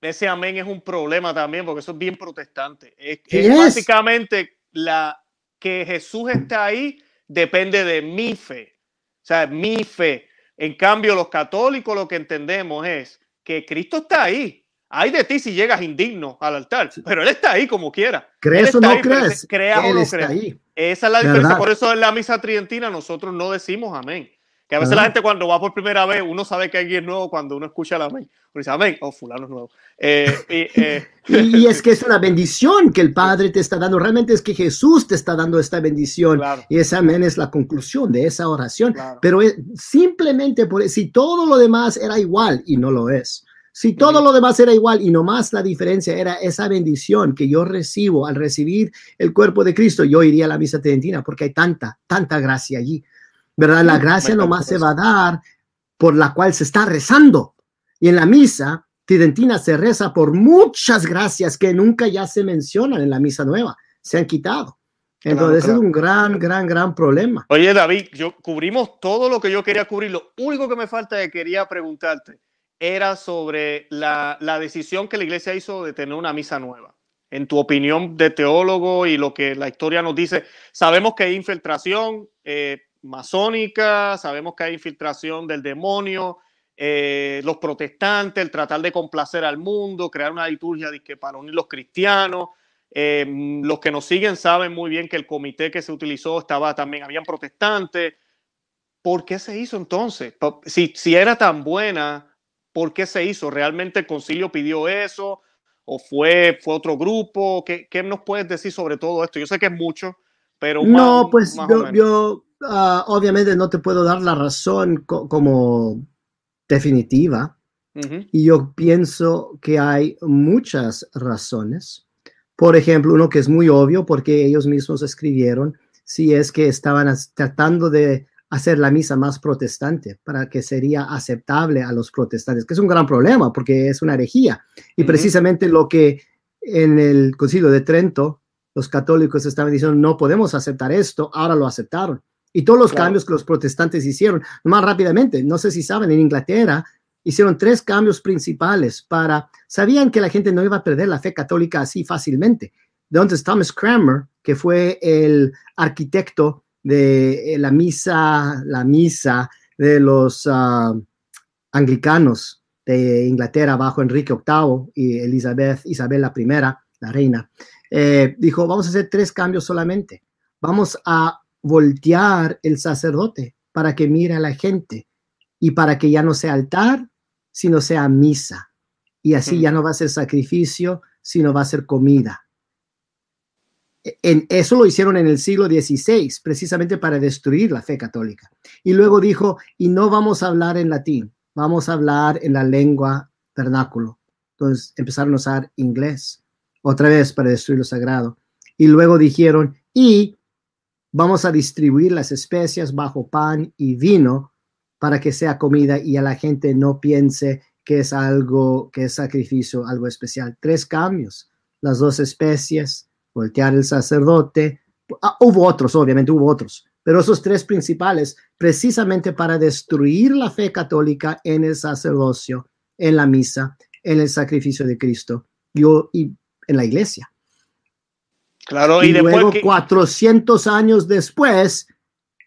Speaker 1: Ese amén es un problema también, porque eso es bien protestante. Es, básicamente la que Jesús está ahí depende de mi fe. O sea, mi fe. En cambio, los católicos lo que entendemos es que Cristo está ahí. Hay de ti si llegas indigno al altar, pero Él está ahí como quiera.
Speaker 2: ¿Crees o no crees?
Speaker 1: Crea o no crees. Esa es la diferencia. Por eso en la misa tridentina nosotros no decimos amén. Que a veces la gente cuando va por primera vez, uno sabe que alguien es nuevo cuando uno escucha el amén. Uno dice amén, oh, fulano es nuevo. Eh,
Speaker 2: eh, y, es que es una bendición que el Padre te está dando. Realmente es que Jesús te está dando esta bendición. Y ese amén es la conclusión de esa oración. Pero simplemente por si todo lo demás era igual y no lo es. Si todo lo demás era igual y nomás la diferencia era esa bendición que yo recibo al recibir el cuerpo de Cristo, yo iría a la misa tridentina porque hay tanta, tanta gracia allí. ¿verdad? La gracia nomás se va a dar por la cual se está rezando. Y en la misa tridentina se reza por muchas gracias que nunca ya se mencionan en la misa nueva, se han quitado. Entonces es un gran, gran, gran problema.
Speaker 1: Oye, David, yo cubrimos todo lo que yo quería cubrir. Lo único que me falta que quería preguntarte era sobre la, la decisión que la iglesia hizo de tener una misa nueva. En tu opinión de teólogo y lo que la historia nos dice, sabemos que hay infiltración, eh, masónica, sabemos que hay infiltración del demonio, eh, los protestantes, el tratar de complacer al mundo, crear una liturgia que para unir los cristianos. Eh, los que nos siguen saben muy bien que el comité que se utilizó estaba también, habían protestantes. ¿Por qué se hizo entonces? Si, si era tan buena, ¿por qué se hizo? ¿Realmente el concilio pidió eso? ¿O fue, fue otro grupo? ¿Qué, ¿Qué, nos puedes decir sobre todo esto? Yo sé que es mucho, pero...
Speaker 2: No, pues yo, ah, obviamente no te puedo dar la razón como definitiva. Y yo pienso que hay muchas razones. Por ejemplo, uno que es muy obvio porque ellos mismos escribieron, si es que estaban tratando de hacer la misa más protestante para que sería aceptable a los protestantes, que es un gran problema porque es una herejía. Y precisamente lo que en el concilio de Trento los católicos estaban diciendo, no podemos aceptar esto, ahora lo aceptaron. Y todos los cambios que los protestantes hicieron, más rápidamente, no sé si saben, en Inglaterra hicieron tres cambios principales para, sabían que la gente no iba a perder la fe católica así fácilmente. Entonces Thomas Cranmer, que fue el arquitecto de eh, la misa, la misa de los ah, anglicanos de Inglaterra bajo Enrique VIII y Elizabeth, Isabel I, la reina, eh, dijo, vamos a hacer tres cambios solamente. Vamos a voltear el sacerdote para que mire a la gente y para que ya no sea altar, sino sea misa. Y así ya no va a ser sacrificio, sino va a ser comida. En, eso lo hicieron en el siglo XVI, precisamente para destruir la fe católica. Y luego dijo, y no vamos a hablar en latín, vamos a hablar en la lengua vernáculo. Entonces empezaron a usar inglés otra vez para destruir lo sagrado. Y luego dijeron, y vamos a distribuir las especias bajo pan y vino para que sea comida y a la gente no piense que es algo, que es sacrificio, algo especial. Tres cambios, las dos especies, voltear el sacerdote. Ah, hubo otros, obviamente hubo otros, pero esos tres principales, precisamente para destruir la fe católica en el sacerdocio, en la misa, en el sacrificio de Cristo. Yo, y en la iglesia.
Speaker 1: Claro,
Speaker 2: y, luego 400 años después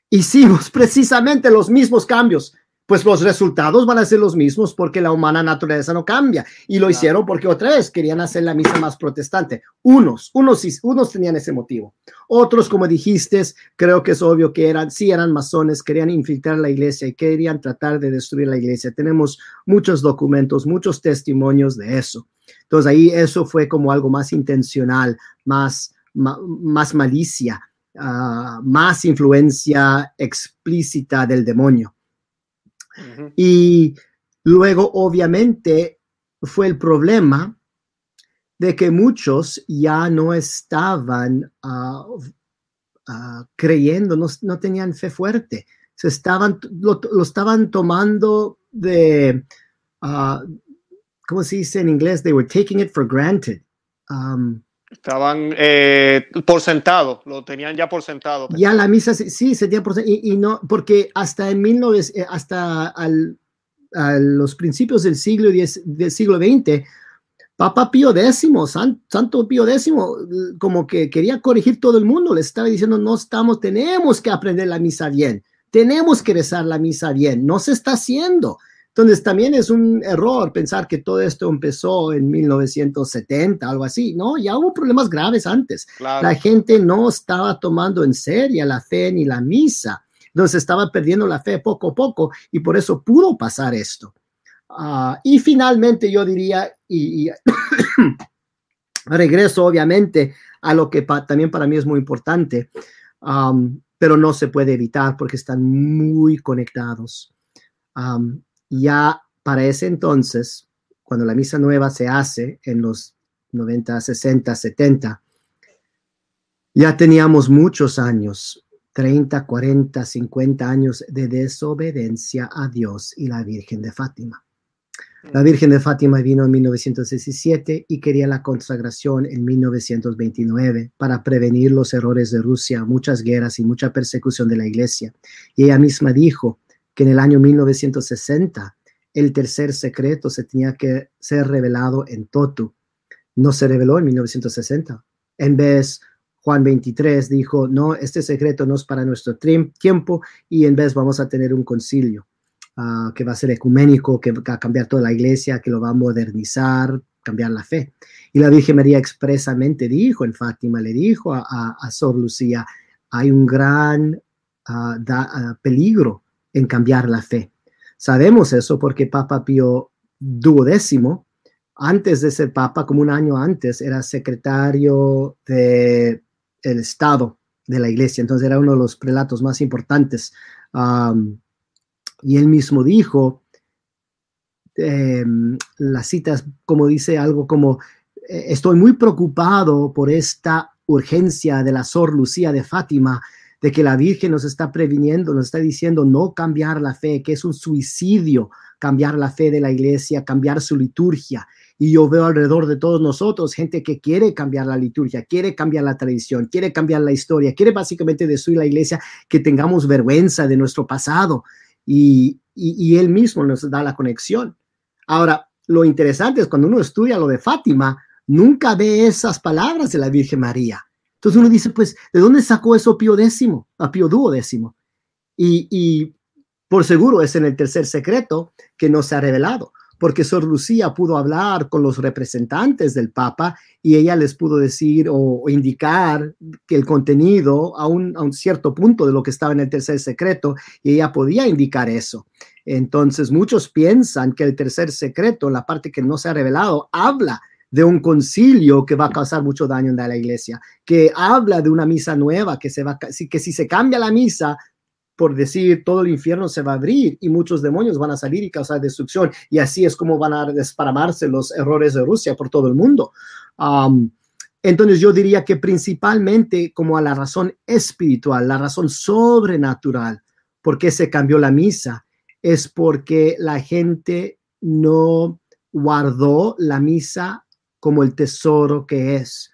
Speaker 2: hicimos precisamente los mismos cambios. Pues los resultados van a ser los mismos porque la humana naturaleza no cambia. Y lo hicieron porque otra vez querían hacer la misa más protestante. Unos, unos, unos tenían ese motivo. Otros, como dijiste, creo que es obvio que eran, sí eran masones, querían infiltrar la iglesia y querían tratar de destruir la iglesia. Tenemos muchos documentos, muchos testimonios de eso. Entonces ahí eso fue como algo más intencional, más, más malicia, ah, más influencia explícita del demonio. Y luego, obviamente, fue el problema de que muchos ya no estaban ah, ah, creyendo, no, tenían fe fuerte, se estaban, lo, estaban tomando de, ¿cómo se dice en inglés? They were taking it for granted. Um,
Speaker 1: Estaban eh, por sentado, lo tenían ya por sentado.
Speaker 2: Ya la misa, sí, se tenía por sentado, y, no, porque hasta en 19, eh, hasta al, a los principios del siglo, del siglo XX, Papa Pío X, Santo Pío X, como que quería corregir todo el mundo, le estaba diciendo, no estamos, tenemos que aprender la misa bien, tenemos que rezar la misa bien, no se está haciendo. Entonces también es un error pensar que todo esto empezó en 1970, algo así, ¿no? Ya hubo problemas graves antes. La gente no estaba tomando en serio la fe ni la misa. Entonces estaba perdiendo la fe poco a poco y por eso pudo pasar esto. Ah, y finalmente yo diría, y, regreso obviamente a lo que también para mí es muy importante, pero no se puede evitar porque están muy conectados ya para ese entonces, cuando la misa nueva se hace en los 90, 60, 70, ya teníamos muchos años, 30, 40, 50 años de desobediencia a Dios y la Virgen de Fátima. La Virgen de Fátima vino en 1917 y quería la consagración en 1929 para prevenir los errores de Rusia, muchas guerras y mucha persecución de la iglesia. Y ella misma dijo, que en el año 1960 el tercer secreto se tenía que ser revelado en Totu. No se reveló en 1960. En vez, Juan 23 dijo, no, este secreto no es para nuestro tiempo y en vez vamos a tener un concilio ah, que va a ser ecuménico, que va a cambiar toda la iglesia, que lo va a modernizar, cambiar la fe. Y la Virgen María expresamente dijo en Fátima, le dijo a, Sor Lucía, hay un gran ah, ah, peligro en cambiar la fe. Sabemos eso porque Papa Pío XII, antes de ser Papa, como un año antes, era secretario del Estado de la iglesia. Entonces era uno de los prelatos más importantes. y él mismo dijo, em, las citas como dice algo como, eh, estoy muy preocupado por esta urgencia de la Sor Lucía de Fátima, de que la Virgen nos está previniendo, nos está diciendo no cambiar la fe, que es un suicidio cambiar la fe de la iglesia, cambiar su liturgia. Y yo veo alrededor de todos nosotros gente que quiere cambiar la liturgia, quiere cambiar la tradición, quiere cambiar la historia, quiere básicamente destruir la iglesia, que tengamos vergüenza de nuestro pasado. Y, y, él mismo nos da la conexión. Ahora, lo interesante es cuando uno estudia lo de Fátima, nunca ve esas palabras de la Virgen María. Entonces uno dice, pues, ¿de dónde sacó eso Pío décimo, a Pío duodécimo? Y, y por seguro es en el tercer secreto que no se ha revelado porque Sor Lucía pudo hablar con los representantes del Papa y ella les pudo decir o, indicar que el contenido a un, a un, cierto punto de lo que estaba en el tercer secreto y ella podía indicar eso. Entonces muchos piensan que el tercer secreto, la parte que no se ha revelado, habla de un concilio que va a causar mucho daño en la iglesia, que habla de una misa nueva, que, se va, que si se cambia la misa, por decir todo el infierno se va a abrir y muchos demonios van a salir y causar destrucción. Y así es como van a desparamarse los errores de Rusia por todo el mundo. entonces yo diría que principalmente como a la razón espiritual, la razón sobrenatural, por qué se cambió la misa, es porque la gente no guardó la misa como el tesoro que es.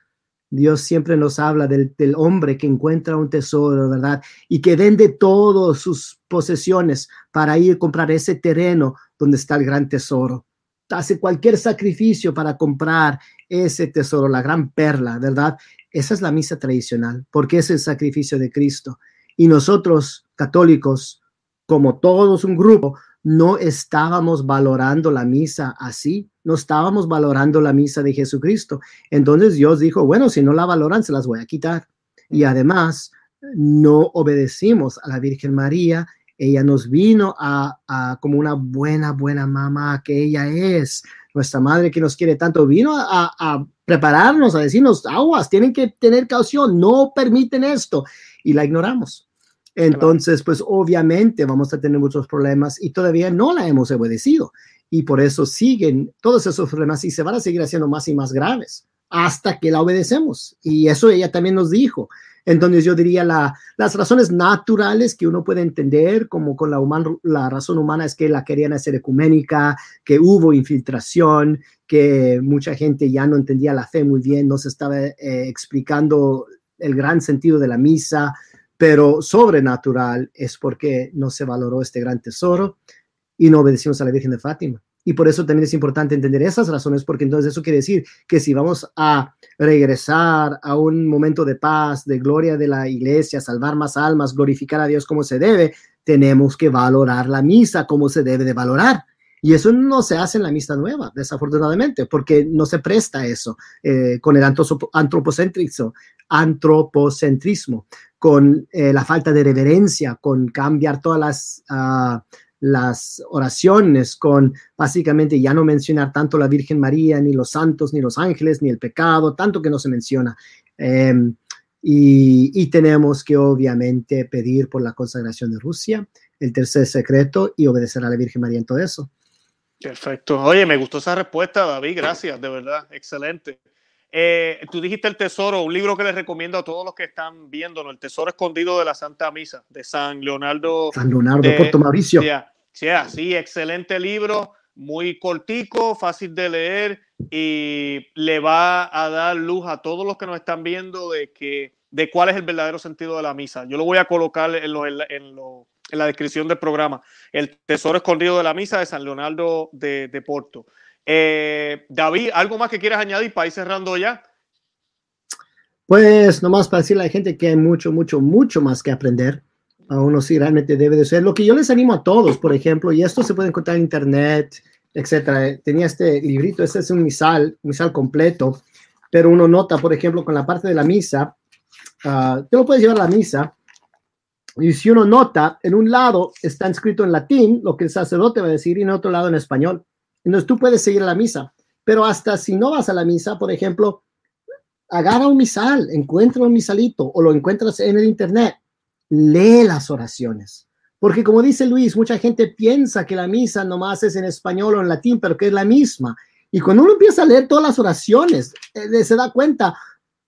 Speaker 2: Dios siempre nos habla del, hombre que encuentra un tesoro, ¿verdad? Y que vende todas sus posesiones para ir a comprar ese terreno donde está el gran tesoro. Hace cualquier sacrificio para comprar ese tesoro, la gran perla, ¿verdad? Esa es la misa tradicional, porque es el sacrificio de Cristo. Y nosotros, católicos, como todos un grupo, no estábamos valorando la misa así, no estábamos valorando la misa de Jesucristo. Entonces Dios dijo, bueno, si no la valoran, se las voy a quitar. Y además, no obedecimos a la Virgen María. Ella nos vino a, como una buena, buena mamá que ella es, nuestra madre que nos quiere tanto, vino a, a prepararnos, a decirnos, aguas, tienen que tener caución, no permiten esto. Y la ignoramos. Entonces, pues obviamente vamos a tener muchos problemas y todavía no la hemos obedecido. Y por eso siguen todos esos problemas y se van a seguir haciendo más y más graves hasta que la obedecemos. Y eso ella también nos dijo. Entonces yo diría la, las razones naturales que uno puede entender, como con la, la razón humana, es que la querían hacer ecuménica, que hubo infiltración, que mucha gente ya no entendía la fe muy bien, no se estaba eh, explicando el gran sentido de la misa, pero sobrenatural es porque no se valoró este gran tesoro y no obedecimos a la Virgen de Fátima. Y por eso también es importante entender esas razones, porque entonces eso quiere decir que si vamos a regresar a un momento de paz, de gloria de la iglesia, salvar más almas, glorificar a Dios como se debe, tenemos que valorar la misa como se debe de valorar. Y eso no se hace en la misa nueva, desafortunadamente, porque no se presta eso eh, con el antropocentrismo, antropocentrismo con eh, la falta de reverencia, con cambiar todas las, ah, las oraciones, con básicamente ya no mencionar tanto la Virgen María, ni los santos, ni los ángeles, ni el pecado, tanto que no se menciona. Em, y, y, tenemos que obviamente pedir por la consagración de Rusia, el tercer secreto, y obedecer a la Virgen María en todo eso.
Speaker 1: Perfecto. Oye, me gustó esa respuesta, David. Gracias, de verdad. Excelente. Eh, tú dijiste El Tesoro, un libro que les recomiendo a todos los que están viendo, El Tesoro Escondido de la Santa Misa, de San Leonardo.
Speaker 2: San Leonardo de, Puerto Mauricio.
Speaker 1: Sí, sí, excelente libro, muy cortico, fácil de leer y le va a dar luz a todos los que nos están viendo de, que, de cuál es el verdadero sentido de la misa. Yo lo voy a colocar en, en, la descripción del programa. El Tesoro Escondido de la Misa de San Leonardo de, Porto. Eh, David, ¿algo más que quieras añadir para ir cerrando ya?
Speaker 2: Pues nomás para decirle a la gente que hay mucho, mucho, mucho más que aprender. A uno sí realmente debe de ser. Lo que yo les animo a todos, por ejemplo, y esto se puede encontrar en internet, etcétera. Tenía este librito, este es un misal, misal completo, pero uno nota, por ejemplo, con la parte de la misa, uh, te lo puedes llevar a la misa, y si uno nota, en un lado está escrito en latín lo que el sacerdote va a decir y en otro lado en español. Entonces tú puedes seguir la misa, pero hasta si no vas a la misa, por ejemplo, agarra un misal, encuentra un misalito o lo encuentras en el internet, lee las oraciones. Porque como dice Luis, mucha gente piensa que la misa nomás es en español o en latín, pero que es la misma. Y cuando uno empieza a leer todas las oraciones, eh, se da cuenta,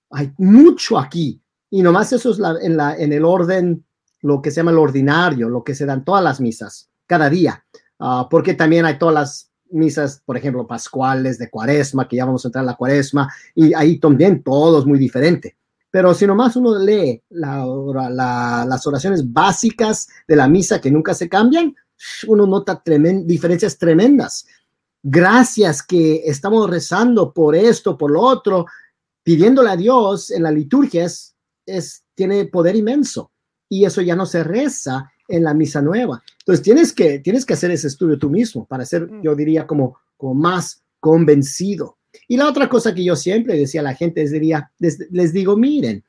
Speaker 2: hay mucho aquí. Y nomás eso es en, el orden, lo que se llama el ordinario, lo que se dan todas las misas, cada día. Ah, porque también hay todas las misas, por ejemplo, pascuales de cuaresma, que ya vamos a entrar en la cuaresma, y ahí también todo es muy diferente. Pero si nomás uno lee las oraciones básicas de la misa que nunca se cambian, uno nota diferencias tremendas. Gracias que estamos rezando por esto, por lo otro, pidiéndole a Dios en la liturgia es, tiene poder inmenso. Y eso ya no se reza en la misa nueva. Entonces tienes que, tienes que hacer ese estudio tú mismo para ser, mm. yo diría, como, como más convencido. Y la otra cosa que yo siempre decía a la gente es, diría, les, digo, miren,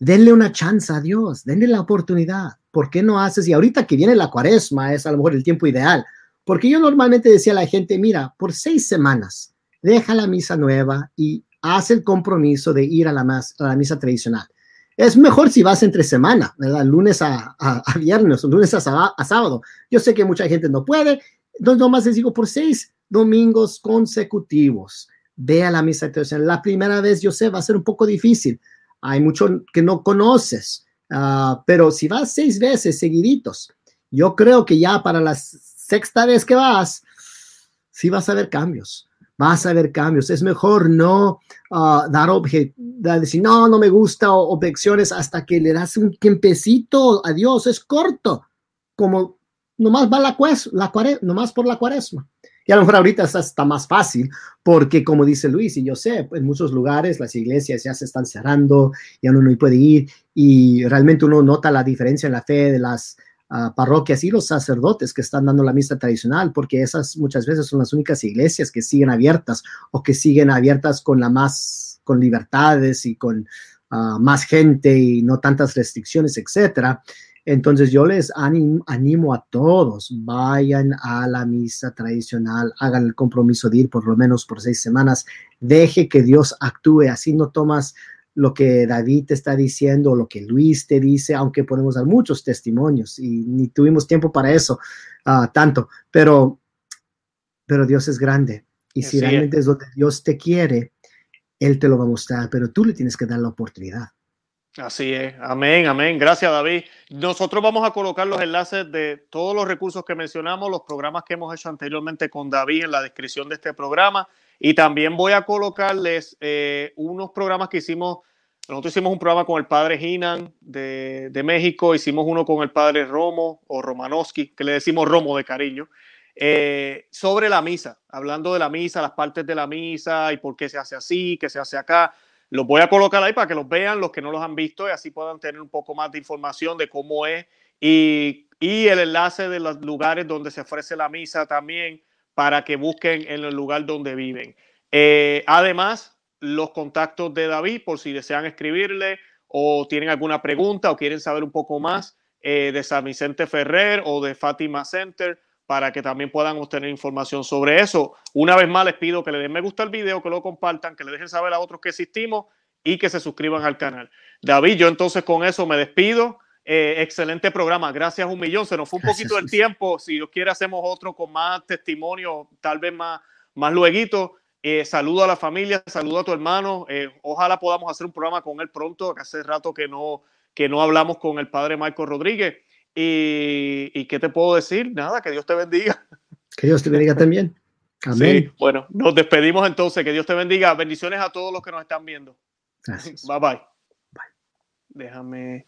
Speaker 2: denle una chance a Dios, denle la oportunidad. ¿Por qué no haces? Y ahorita que viene la cuaresma es a lo mejor el tiempo ideal. Porque yo normalmente decía a la gente, mira, por seis semanas, deja la misa nueva y haz el compromiso de ir a la, a la misa tradicional. Es mejor si vas entre semana, ¿verdad? Lunes a, viernes o lunes a, sábado. Yo sé que mucha gente no puede, entonces nomás les digo por seis domingos consecutivos. Ve a la misa tradicional. La primera vez, yo sé, va a ser un poco difícil. Hay mucho que no conoces, ah, pero si vas seis veces seguiditos, yo creo que ya para la sexta vez que vas, sí vas a ver cambios vas a ver cambios. Es mejor no uh, dar objeciones, decir, no, no me gusta objeciones hasta que le das un tiempecito a Dios. Es corto, como nomás va la, la cuaresma, nomás por la cuaresma. Y a lo mejor ahorita está más fácil, porque como dice Luis, y yo sé, en muchos lugares las iglesias ya se están cerrando, ya uno no puede ir, y realmente uno nota la diferencia en la fe de las parroquias y los sacerdotes que están dando la misa tradicional, porque esas muchas veces son las únicas iglesias que siguen abiertas o que siguen abiertas con la más, con libertades y con ah, más gente y no tantas restricciones, etcétera. Entonces yo les animo, animo, a todos, vayan a la misa tradicional, hagan el compromiso de ir por lo menos por seis semanas, deje que Dios actúe, así no tomas lo que David te está diciendo, lo que Luis te dice, aunque podemos dar muchos testimonios y ni tuvimos tiempo para eso ah, tanto, pero, pero Dios es grande y si realmente es. donde Dios te quiere, Él te lo va a mostrar, pero tú le tienes que dar la oportunidad.
Speaker 1: Así es, amén, amén. Gracias David. Nosotros vamos a colocar los enlaces de todos los recursos que mencionamos, los programas que hemos hecho anteriormente con David en la descripción de este programa. Y también voy a colocarles eh, unos programas que hicimos. Nosotros hicimos un programa con el padre Hinan de, de, México, hicimos uno con el padre Romo o Romanowski, que le decimos Romo de cariño, eh, sobre la misa, hablando de la misa, las partes de la misa y por qué se hace así, qué se hace acá. Los voy a colocar ahí para que los vean los que no los han visto y así puedan tener un poco más de información de cómo es y, el enlace de los lugares donde se ofrece la misa también para que busquen en el lugar donde viven. Eh, además, los contactos de David, por si desean escribirle o tienen alguna pregunta o quieren saber un poco más eh, de San Vicente Ferrer o de Fátima Center, para que también puedan obtener información sobre eso. Una vez más, les pido que le den me gusta al video, que lo compartan, que le dejen saber a otros que existimos y que se suscriban al canal. David, yo entonces con eso me despido. Eh, excelente programa, gracias un millón. Se nos fue un poquito el tiempo. Si Dios quiere, hacemos otro con más testimonio, tal vez más, más luego. Eh, saludo a la familia, saludo a tu hermano. Eh, ojalá podamos hacer un programa con él pronto, que hace rato que no, que no hablamos con el padre Marco Rodríguez. Y, y, qué te puedo decir? Nada, que Dios te bendiga.
Speaker 2: Que Dios te bendiga también.
Speaker 1: Amén. Sí, bueno, nos despedimos entonces. Que Dios te bendiga. Bendiciones a todos los que nos están viendo. Bye bye. Bye. Déjame.